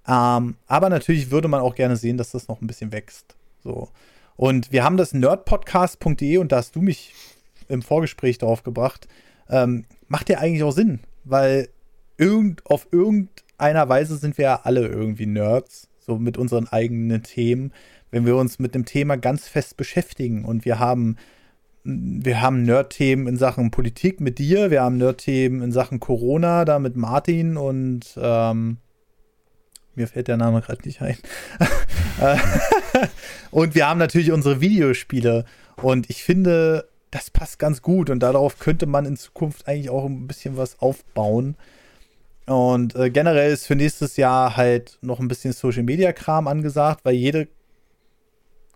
Ähm, aber natürlich würde man auch gerne sehen, dass das noch ein bisschen wächst. So. Und wir haben das nerdpodcast.de und da hast du mich im Vorgespräch darauf gebracht. Ähm, macht ja eigentlich auch Sinn, weil irgend, auf irgendeiner Weise sind wir ja alle irgendwie Nerds, so mit unseren eigenen Themen, wenn wir uns mit dem Thema ganz fest beschäftigen. Und wir haben, wir haben Nerd-Themen in Sachen Politik mit dir, wir haben Nerd-Themen in Sachen Corona da mit Martin und ähm, mir fällt der Name gerade nicht ein. und wir haben natürlich unsere Videospiele. Und ich finde, das passt ganz gut. Und darauf könnte man in Zukunft eigentlich auch ein bisschen was aufbauen. Und äh, generell ist für nächstes Jahr halt noch ein bisschen Social Media Kram angesagt, weil jede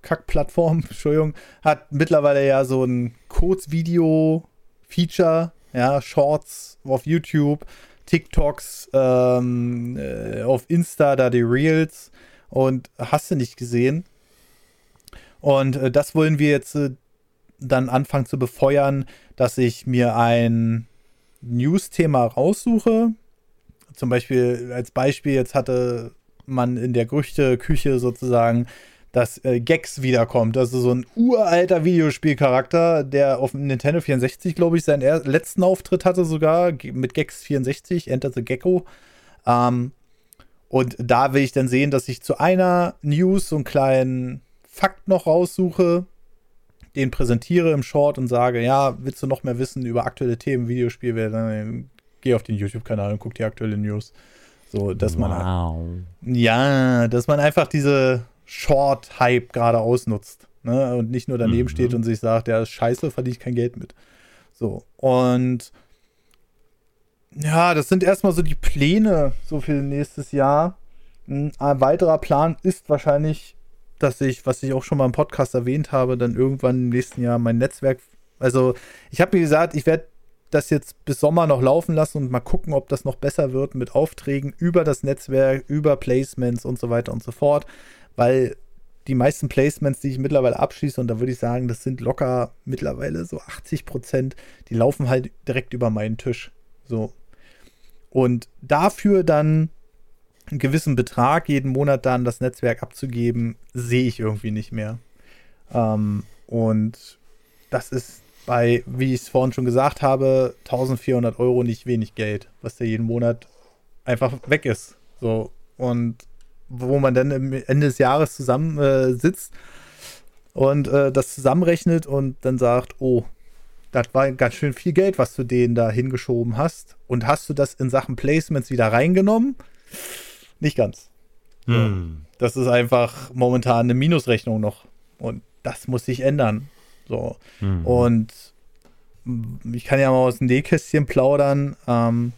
Kackplattform, Entschuldigung, hat mittlerweile ja so ein Kurzvideo-Feature, ja, Shorts auf YouTube TikToks, ähm, äh, auf Insta da die Reels und hast du nicht gesehen. Und äh, das wollen wir jetzt äh, dann anfangen zu befeuern, dass ich mir ein News-Thema raussuche. Zum Beispiel, als Beispiel, jetzt hatte man in der Gerüchteküche sozusagen dass äh, Gex wiederkommt. Also so ein uralter Videospielcharakter, der auf dem Nintendo 64, glaube ich, seinen letzten Auftritt hatte sogar mit Gex 64, Enter the Gecko. Ähm, und da will ich dann sehen, dass ich zu einer News so einen kleinen Fakt noch raussuche, den präsentiere im Short und sage, ja, willst du noch mehr wissen über aktuelle Themen, Videospiel, dann geh auf den YouTube-Kanal und guck die aktuelle News. So, dass wow. man. Ja, dass man einfach diese Short-Hype gerade ausnutzt. Ne? Und nicht nur daneben mhm. steht und sich sagt, ja, ist scheiße, verdiene ich kein Geld mit. So. Und ja, das sind erstmal so die Pläne so für nächstes Jahr. Ein weiterer Plan ist wahrscheinlich, dass ich, was ich auch schon mal im Podcast erwähnt habe, dann irgendwann im nächsten Jahr mein Netzwerk. Also, ich habe mir gesagt, ich werde das jetzt bis Sommer noch laufen lassen und mal gucken, ob das noch besser wird mit Aufträgen über das Netzwerk, über Placements und so weiter und so fort. Weil die meisten Placements, die ich mittlerweile abschließe, und da würde ich sagen, das sind locker mittlerweile so 80 Prozent, die laufen halt direkt über meinen Tisch. So. Und dafür dann einen gewissen Betrag jeden Monat dann das Netzwerk abzugeben, sehe ich irgendwie nicht mehr. Ähm, und das ist bei, wie ich es vorhin schon gesagt habe, 1400 Euro nicht wenig Geld, was da jeden Monat einfach weg ist. So. Und wo man dann am Ende des Jahres zusammen äh, sitzt und äh, das zusammenrechnet und dann sagt, oh, das war ganz schön viel Geld, was du denen da hingeschoben hast. Und hast du das in Sachen Placements wieder reingenommen? Nicht ganz. Hm. Das ist einfach momentan eine Minusrechnung noch. Und das muss sich ändern. So. Hm. Und ich kann ja mal aus dem Nähkästchen plaudern. Ähm,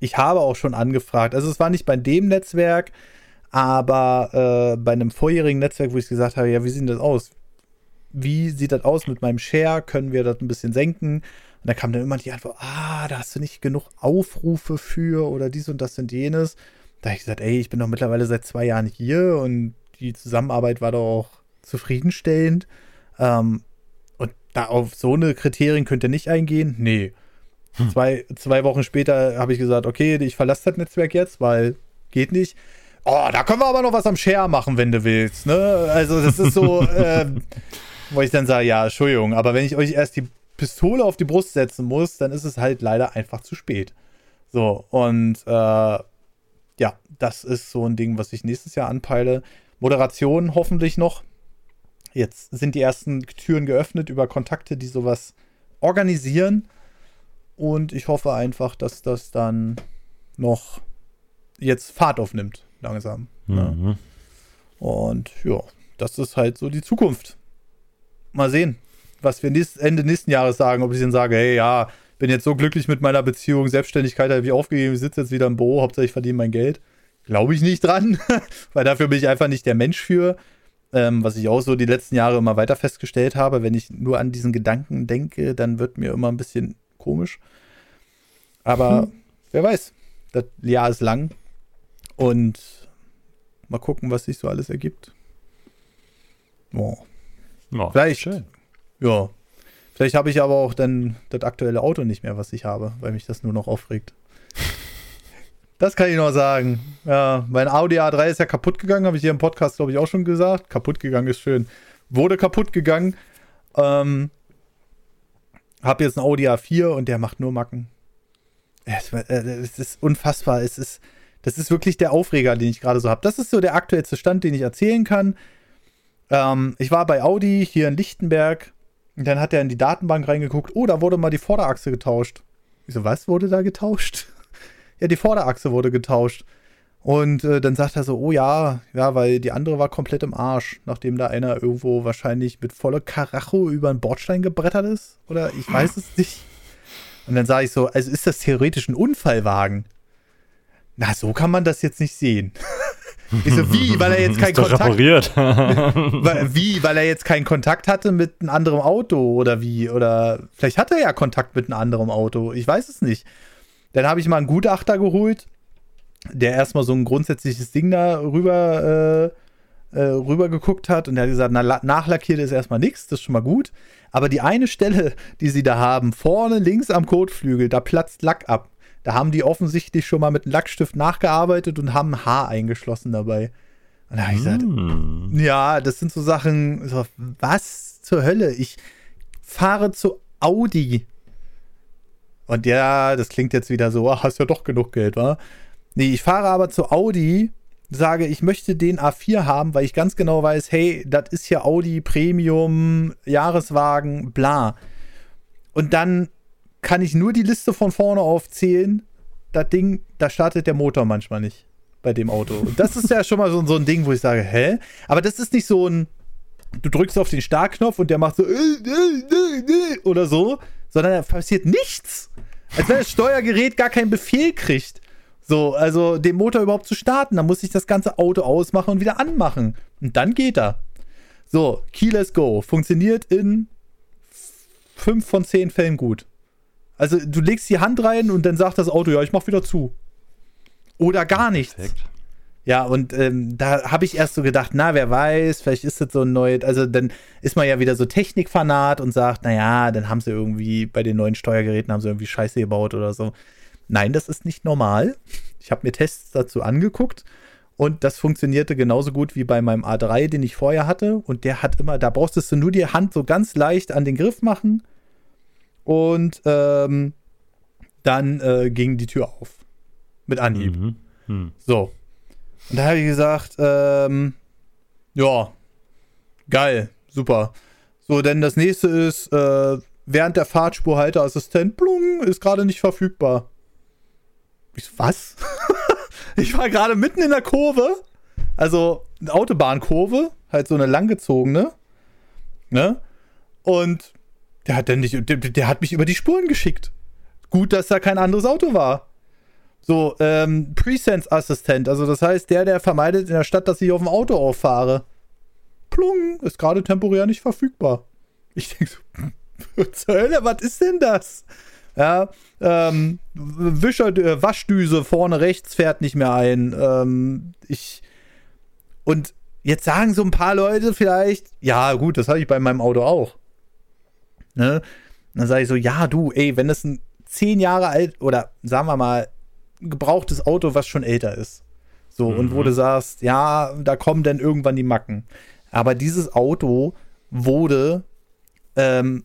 ich habe auch schon angefragt. Also es war nicht bei dem Netzwerk, aber äh, bei einem vorherigen Netzwerk, wo ich gesagt habe, ja, wie sieht das aus? Wie sieht das aus mit meinem Share? Können wir das ein bisschen senken? Und da kam dann immer die Antwort, ah, da hast du nicht genug Aufrufe für oder dies und das und jenes. Da habe ich gesagt, ey, ich bin doch mittlerweile seit zwei Jahren hier und die Zusammenarbeit war doch auch zufriedenstellend. Ähm, und da auf so eine Kriterien könnt ihr nicht eingehen? Nee. Hm. Zwei, zwei Wochen später habe ich gesagt, okay, ich verlasse das Netzwerk jetzt, weil geht nicht. Oh, da können wir aber noch was am Share machen, wenn du willst. Ne? Also das ist so, äh, wo ich dann sage, ja, Entschuldigung, aber wenn ich euch erst die Pistole auf die Brust setzen muss, dann ist es halt leider einfach zu spät. So, und äh, ja, das ist so ein Ding, was ich nächstes Jahr anpeile. Moderation hoffentlich noch. Jetzt sind die ersten Türen geöffnet über Kontakte, die sowas organisieren. Und ich hoffe einfach, dass das dann noch jetzt Fahrt aufnimmt, langsam. Ne? Mhm. Ne? Und ja, das ist halt so die Zukunft. Mal sehen, was wir nächst, Ende nächsten Jahres sagen. Ob ich dann sage, hey, ja, bin jetzt so glücklich mit meiner Beziehung, Selbstständigkeit habe ich aufgegeben, ich sitze jetzt wieder im Büro, hauptsächlich verdiene mein Geld. Glaube ich nicht dran, weil dafür bin ich einfach nicht der Mensch für. Ähm, was ich auch so die letzten Jahre immer weiter festgestellt habe, wenn ich nur an diesen Gedanken denke, dann wird mir immer ein bisschen komisch. Aber hm. wer weiß, das Jahr ist lang und mal gucken, was sich so alles ergibt. Oh. Oh, vielleicht, schön. ja. Vielleicht habe ich aber auch dann das aktuelle Auto nicht mehr, was ich habe, weil mich das nur noch aufregt. Das kann ich noch sagen. Ja, mein Audi A3 ist ja kaputt gegangen, habe ich hier im Podcast, glaube ich, auch schon gesagt. Kaputt gegangen ist schön. Wurde kaputt gegangen. Ähm, habe jetzt ein Audi A4 und der macht nur Macken. Es, äh, es ist unfassbar. Es ist, das ist wirklich der Aufreger, den ich gerade so habe. Das ist so der aktuellste Stand, den ich erzählen kann. Ähm, ich war bei Audi hier in Lichtenberg und dann hat er in die Datenbank reingeguckt. Oh, da wurde mal die Vorderachse getauscht. Ich so, was wurde da getauscht? Ja, die Vorderachse wurde getauscht. Und äh, dann sagt er so, oh ja, ja, weil die andere war komplett im Arsch, nachdem da einer irgendwo wahrscheinlich mit voller Karacho über einen Bordstein gebrettert ist. Oder ich weiß es nicht. Und dann sage ich so, also ist das theoretisch ein Unfallwagen? Na, so kann man das jetzt nicht sehen. Ich so, wie, weil er jetzt keinen Kontakt repariert. wie, weil er jetzt keinen Kontakt hatte mit einem anderen Auto oder wie? Oder vielleicht hat er ja Kontakt mit einem anderen Auto. Ich weiß es nicht. Dann habe ich mal einen Gutachter geholt, der erstmal so ein grundsätzliches Ding da rüber, äh, äh, rüber geguckt hat und der hat gesagt, na, nachlackiert ist erstmal nichts, das ist schon mal gut. Aber die eine Stelle, die sie da haben, vorne links am Kotflügel, da platzt Lack ab. Da haben die offensichtlich schon mal mit einem Lackstift nachgearbeitet und haben ein Haar eingeschlossen dabei. Und da habe ich gesagt, mm. ja, das sind so Sachen, so, was zur Hölle? Ich fahre zu Audi. Und ja, das klingt jetzt wieder so, ach, hast ja doch genug Geld, wa? Nee, ich fahre aber zu Audi sage, ich möchte den A4 haben, weil ich ganz genau weiß, hey, das ist ja Audi Premium, Jahreswagen, bla. Und dann kann ich nur die Liste von vorne aufzählen. Das Ding, da startet der Motor manchmal nicht bei dem Auto. Und das ist ja schon mal so, so ein Ding, wo ich sage, hä? Aber das ist nicht so ein, du drückst auf den Startknopf und der macht so äh, äh, oder so, sondern da passiert nichts. Als wenn das Steuergerät gar keinen Befehl kriegt. So, also den Motor überhaupt zu starten. Dann muss ich das ganze Auto ausmachen und wieder anmachen. Und dann geht er. So, Keyless Go funktioniert in fünf von zehn Fällen gut. Also du legst die Hand rein und dann sagt das Auto, ja, ich mach wieder zu. Oder gar nichts. Perfekt. Ja, und ähm, da habe ich erst so gedacht, na, wer weiß, vielleicht ist das so ein neues, also dann ist man ja wieder so Technikfanat und sagt, naja, dann haben sie irgendwie bei den neuen Steuergeräten haben sie irgendwie Scheiße gebaut oder so. Nein, das ist nicht normal. Ich habe mir Tests dazu angeguckt und das funktionierte genauso gut wie bei meinem A3, den ich vorher hatte. Und der hat immer, da brauchst du nur die Hand so ganz leicht an den Griff machen und ähm, dann äh, ging die Tür auf. Mit Anhieb. Mhm. Mhm. So. Und da habe ich gesagt, ähm, ja, geil, super. So, denn das nächste ist, äh, während der Fahrtspurhalteassistent, plung, ist gerade nicht verfügbar. Ich so, was? ich war gerade mitten in der Kurve, also eine Autobahnkurve, halt so eine langgezogene, ne? Und der hat dann nicht, der, der hat mich über die Spuren geschickt. Gut, dass da kein anderes Auto war. So, ähm, Presense-Assistent, also das heißt, der, der vermeidet in der Stadt, dass ich auf dem Auto auffahre. Plung, ist gerade temporär nicht verfügbar. Ich denke so, zur Hölle, was ist denn das? Ja, ähm, Wischer, äh, Waschdüse vorne rechts fährt nicht mehr ein. Ähm, ich. Und jetzt sagen so ein paar Leute vielleicht, ja, gut, das habe ich bei meinem Auto auch. Ne? Dann sage ich so, ja, du, ey, wenn das ein zehn Jahre alt oder sagen wir mal gebrauchtes Auto, was schon älter ist. So, mhm. und wo du sagst, ja, da kommen dann irgendwann die Macken. Aber dieses Auto wurde ähm,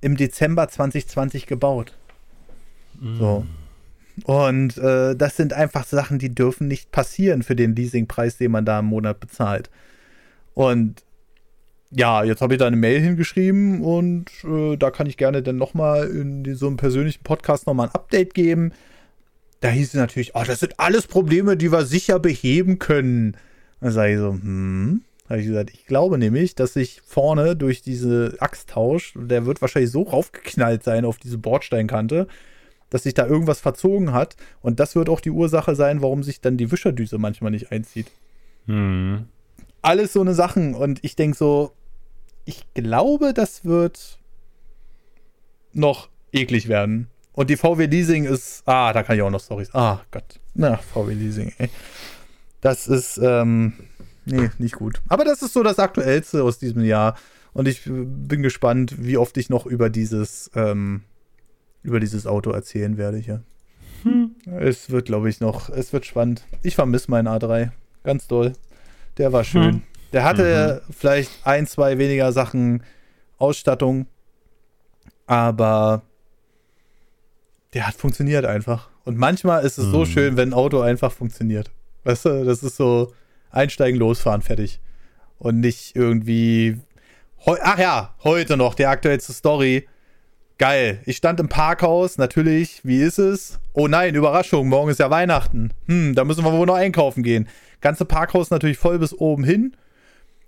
im Dezember 2020 gebaut. Mhm. So. Und äh, das sind einfach Sachen, die dürfen nicht passieren für den Leasingpreis, den man da im Monat bezahlt. Und ja, jetzt habe ich da eine Mail hingeschrieben und äh, da kann ich gerne dann nochmal in so einem persönlichen Podcast nochmal ein Update geben da hieß es natürlich, oh, das sind alles Probleme, die wir sicher beheben können. Dann sage ich so, hm. Habe ich gesagt, ich glaube nämlich, dass sich vorne durch diese Axttausch, der wird wahrscheinlich so raufgeknallt sein auf diese Bordsteinkante, dass sich da irgendwas verzogen hat. Und das wird auch die Ursache sein, warum sich dann die Wischerdüse manchmal nicht einzieht. Hm. Alles so eine Sachen. Und ich denke so, ich glaube, das wird noch eklig werden. Und die VW Leasing ist, ah, da kann ich auch noch Stories. Ah, Gott. Na, VW Leasing, ey. Das ist, ähm, nee, nicht gut. Aber das ist so das Aktuellste aus diesem Jahr. Und ich bin gespannt, wie oft ich noch über dieses, ähm, über dieses Auto erzählen werde hier. Hm. Es wird, glaube ich, noch, es wird spannend. Ich vermisse meinen A3. Ganz doll. Der war schön. Hm. Der hatte mhm. vielleicht ein, zwei weniger Sachen Ausstattung, aber der hat funktioniert einfach. Und manchmal ist es mhm. so schön, wenn ein Auto einfach funktioniert. Weißt du, das ist so einsteigen, losfahren, fertig. Und nicht irgendwie. Ach ja, heute noch, die aktuellste Story. Geil. Ich stand im Parkhaus, natürlich. Wie ist es? Oh nein, Überraschung, morgen ist ja Weihnachten. Hm, da müssen wir wohl noch einkaufen gehen. Ganze Parkhaus natürlich voll bis oben hin.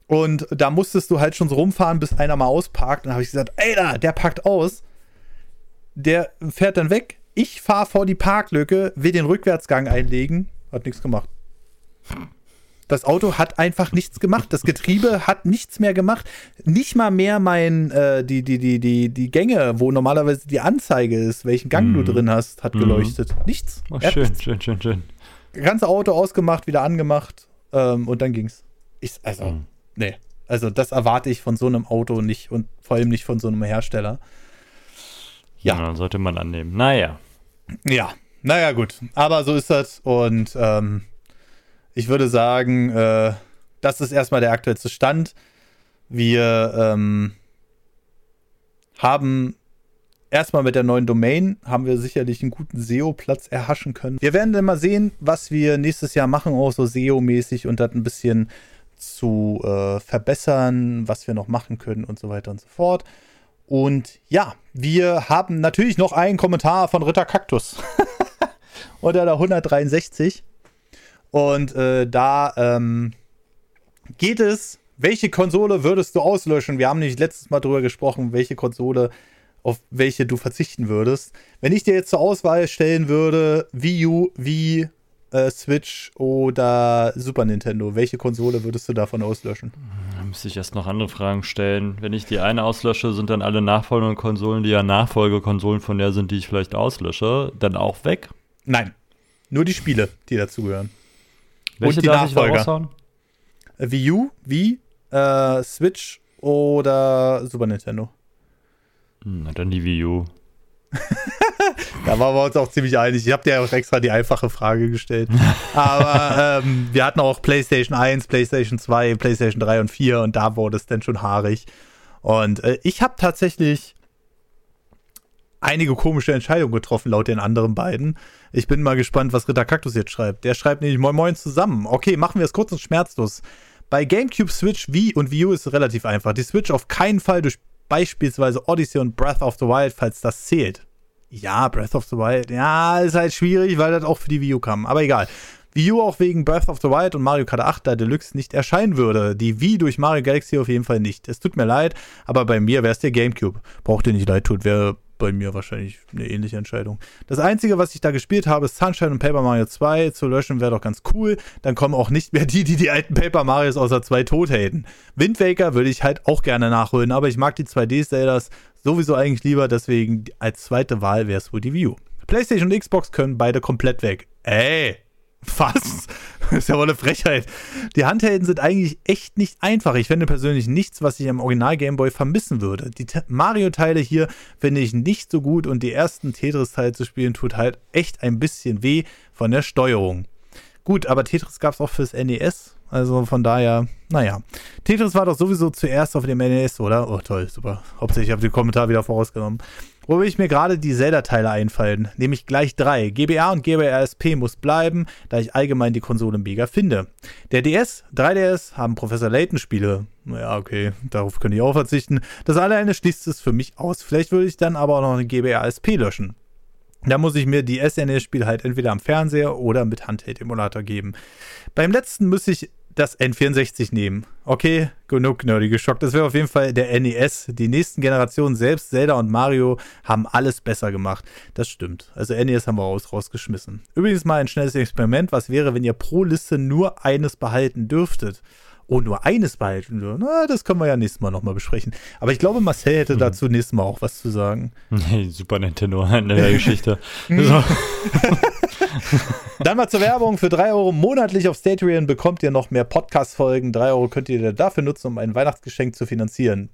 Und da musstest du halt schon so rumfahren, bis einer mal ausparkt. Dann habe ich gesagt, ey da, der packt aus der fährt dann weg. Ich fahre vor die Parklücke, will den Rückwärtsgang einlegen. Hat nichts gemacht. Das Auto hat einfach nichts gemacht. Das Getriebe hat nichts mehr gemacht. Nicht mal mehr mein, äh, die, die, die, die, die Gänge, wo normalerweise die Anzeige ist, welchen Gang mm. du mhm. drin hast, hat mm. geleuchtet. Nichts. Oh, schön, nichts. schön, schön, schön. Ganze Auto ausgemacht, wieder angemacht ähm, und dann ging's. Ich, also, mm. nee. Also, das erwarte ich von so einem Auto nicht und vor allem nicht von so einem Hersteller. Ja. ja. Sollte man annehmen. Naja. Ja, naja, gut. Aber so ist das. Und ähm, ich würde sagen, äh, das ist erstmal der aktuellste Stand. Wir ähm, haben erstmal mit der neuen Domain haben wir sicherlich einen guten SEO-Platz erhaschen können. Wir werden dann mal sehen, was wir nächstes Jahr machen, auch so SEO-mäßig und das ein bisschen zu äh, verbessern, was wir noch machen können und so weiter und so fort. Und ja, wir haben natürlich noch einen Kommentar von Ritter Kaktus. Unter der 163. Und äh, da ähm, geht es, welche Konsole würdest du auslöschen? Wir haben nämlich letztes Mal drüber gesprochen, welche Konsole, auf welche du verzichten würdest. Wenn ich dir jetzt zur Auswahl stellen würde, Wii U, Wii, äh, Switch oder Super Nintendo, welche Konsole würdest du davon auslöschen? Da müsste ich erst noch andere Fragen stellen. Wenn ich die eine auslösche, sind dann alle nachfolgenden Konsolen, die ja Nachfolgekonsolen von der sind, die ich vielleicht auslösche, dann auch weg? Nein. Nur die Spiele, die dazugehören. Welche Und die darf ich da Nachfolger. raushauen? Äh, Wii U, Wii, äh, Switch oder Super Nintendo. Hm, Na, dann die Wii U. Da waren wir uns auch ziemlich einig. Ich habe dir auch extra die einfache Frage gestellt. Aber ähm, wir hatten auch PlayStation 1, PlayStation 2, PlayStation 3 und 4 und da wurde es dann schon haarig. Und äh, ich habe tatsächlich einige komische Entscheidungen getroffen, laut den anderen beiden. Ich bin mal gespannt, was Ritter Kaktus jetzt schreibt. Der schreibt nämlich Moin Moin zusammen. Okay, machen wir es kurz und schmerzlos. Bei GameCube, Switch, Wii und Wii U ist es relativ einfach. Die Switch auf keinen Fall durch beispielsweise Odyssey und Breath of the Wild, falls das zählt. Ja, Breath of the Wild, ja, ist halt schwierig, weil das auch für die Wii U kam. Aber egal. Wii U auch wegen Breath of the Wild und Mario Kart 8 da Deluxe nicht erscheinen würde. Die Wii durch Mario Galaxy auf jeden Fall nicht. Es tut mir leid, aber bei mir wäre es der GameCube. Braucht ihr nicht leid tut, wäre bei mir wahrscheinlich eine ähnliche Entscheidung. Das Einzige, was ich da gespielt habe, ist Sunshine und Paper Mario 2. Zu löschen wäre doch ganz cool. Dann kommen auch nicht mehr die, die die alten Paper Marios außer 2 tot haten. Wind Waker würde ich halt auch gerne nachholen, aber ich mag die 2D-Zeldas sowieso eigentlich lieber, deswegen als zweite Wahl wäre es wohl die U. PlayStation und Xbox können beide komplett weg. Ey, was? Das ist ja wohl eine Frechheit. Die Handhelden sind eigentlich echt nicht einfach. Ich finde persönlich nichts, was ich am Original Gameboy vermissen würde. Die Te- Mario-Teile hier finde ich nicht so gut und die ersten Tetris-Teile zu spielen tut halt echt ein bisschen weh von der Steuerung. Gut, aber Tetris gab es auch fürs NES. Also von daher, naja. Tetris war doch sowieso zuerst auf dem NES, oder? Oh, toll, super. Hauptsächlich habe ich den Kommentar wieder vorausgenommen. Wobei ich mir gerade die Zelda-Teile einfallen, nämlich gleich drei. GBA und GBA-SP muss bleiben, da ich allgemein die Konsole mega finde. Der DS, 3DS haben Professor Layton-Spiele. Naja, okay, darauf könnte ich auch verzichten. Das alleine schließt es für mich aus. Vielleicht würde ich dann aber auch noch den GBA-SP löschen. Da muss ich mir die SNES-Spiele halt entweder am Fernseher oder mit Handheld-Emulator geben. Beim letzten müsste ich das N64 nehmen. Okay, genug nerdy geschockt. Das wäre auf jeden Fall der NES. Die nächsten Generationen, selbst Zelda und Mario, haben alles besser gemacht. Das stimmt. Also NES haben wir raus, rausgeschmissen. Übrigens mal ein schnelles Experiment. Was wäre, wenn ihr pro Liste nur eines behalten dürftet? Oh, nur eines behalten dürfen. Na, das können wir ja nächstes Mal nochmal besprechen. Aber ich glaube, Marcel hätte dazu nächstes Mal auch was zu sagen. Nee, Super Nintendo in der Geschichte. Dann mal zur Werbung. Für 3 Euro monatlich auf Statrian bekommt ihr noch mehr Podcast-Folgen. 3 Euro könnt ihr dafür nutzen, um ein Weihnachtsgeschenk zu finanzieren.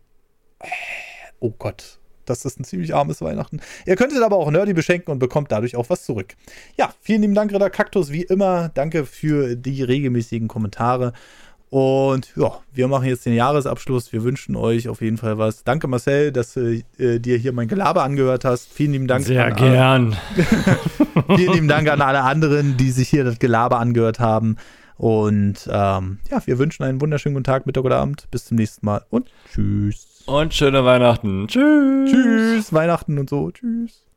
Oh Gott. Das ist ein ziemlich armes Weihnachten. Ihr könntet aber auch Nerdy beschenken und bekommt dadurch auch was zurück. Ja, vielen lieben Dank, Ritter Kaktus, wie immer. Danke für die regelmäßigen Kommentare. Und ja, wir machen jetzt den Jahresabschluss. Wir wünschen euch auf jeden Fall was. Danke, Marcel, dass du äh, dir hier mein Gelaber angehört hast. Vielen lieben Dank. Sehr gern. Vielen lieben Dank an alle anderen, die sich hier das Gelaber angehört haben. Und ähm, ja, wir wünschen einen wunderschönen guten Tag, Mittag oder Abend. Bis zum nächsten Mal und tschüss. Und schöne Weihnachten. Tschüss. Tschüss, Weihnachten und so. Tschüss.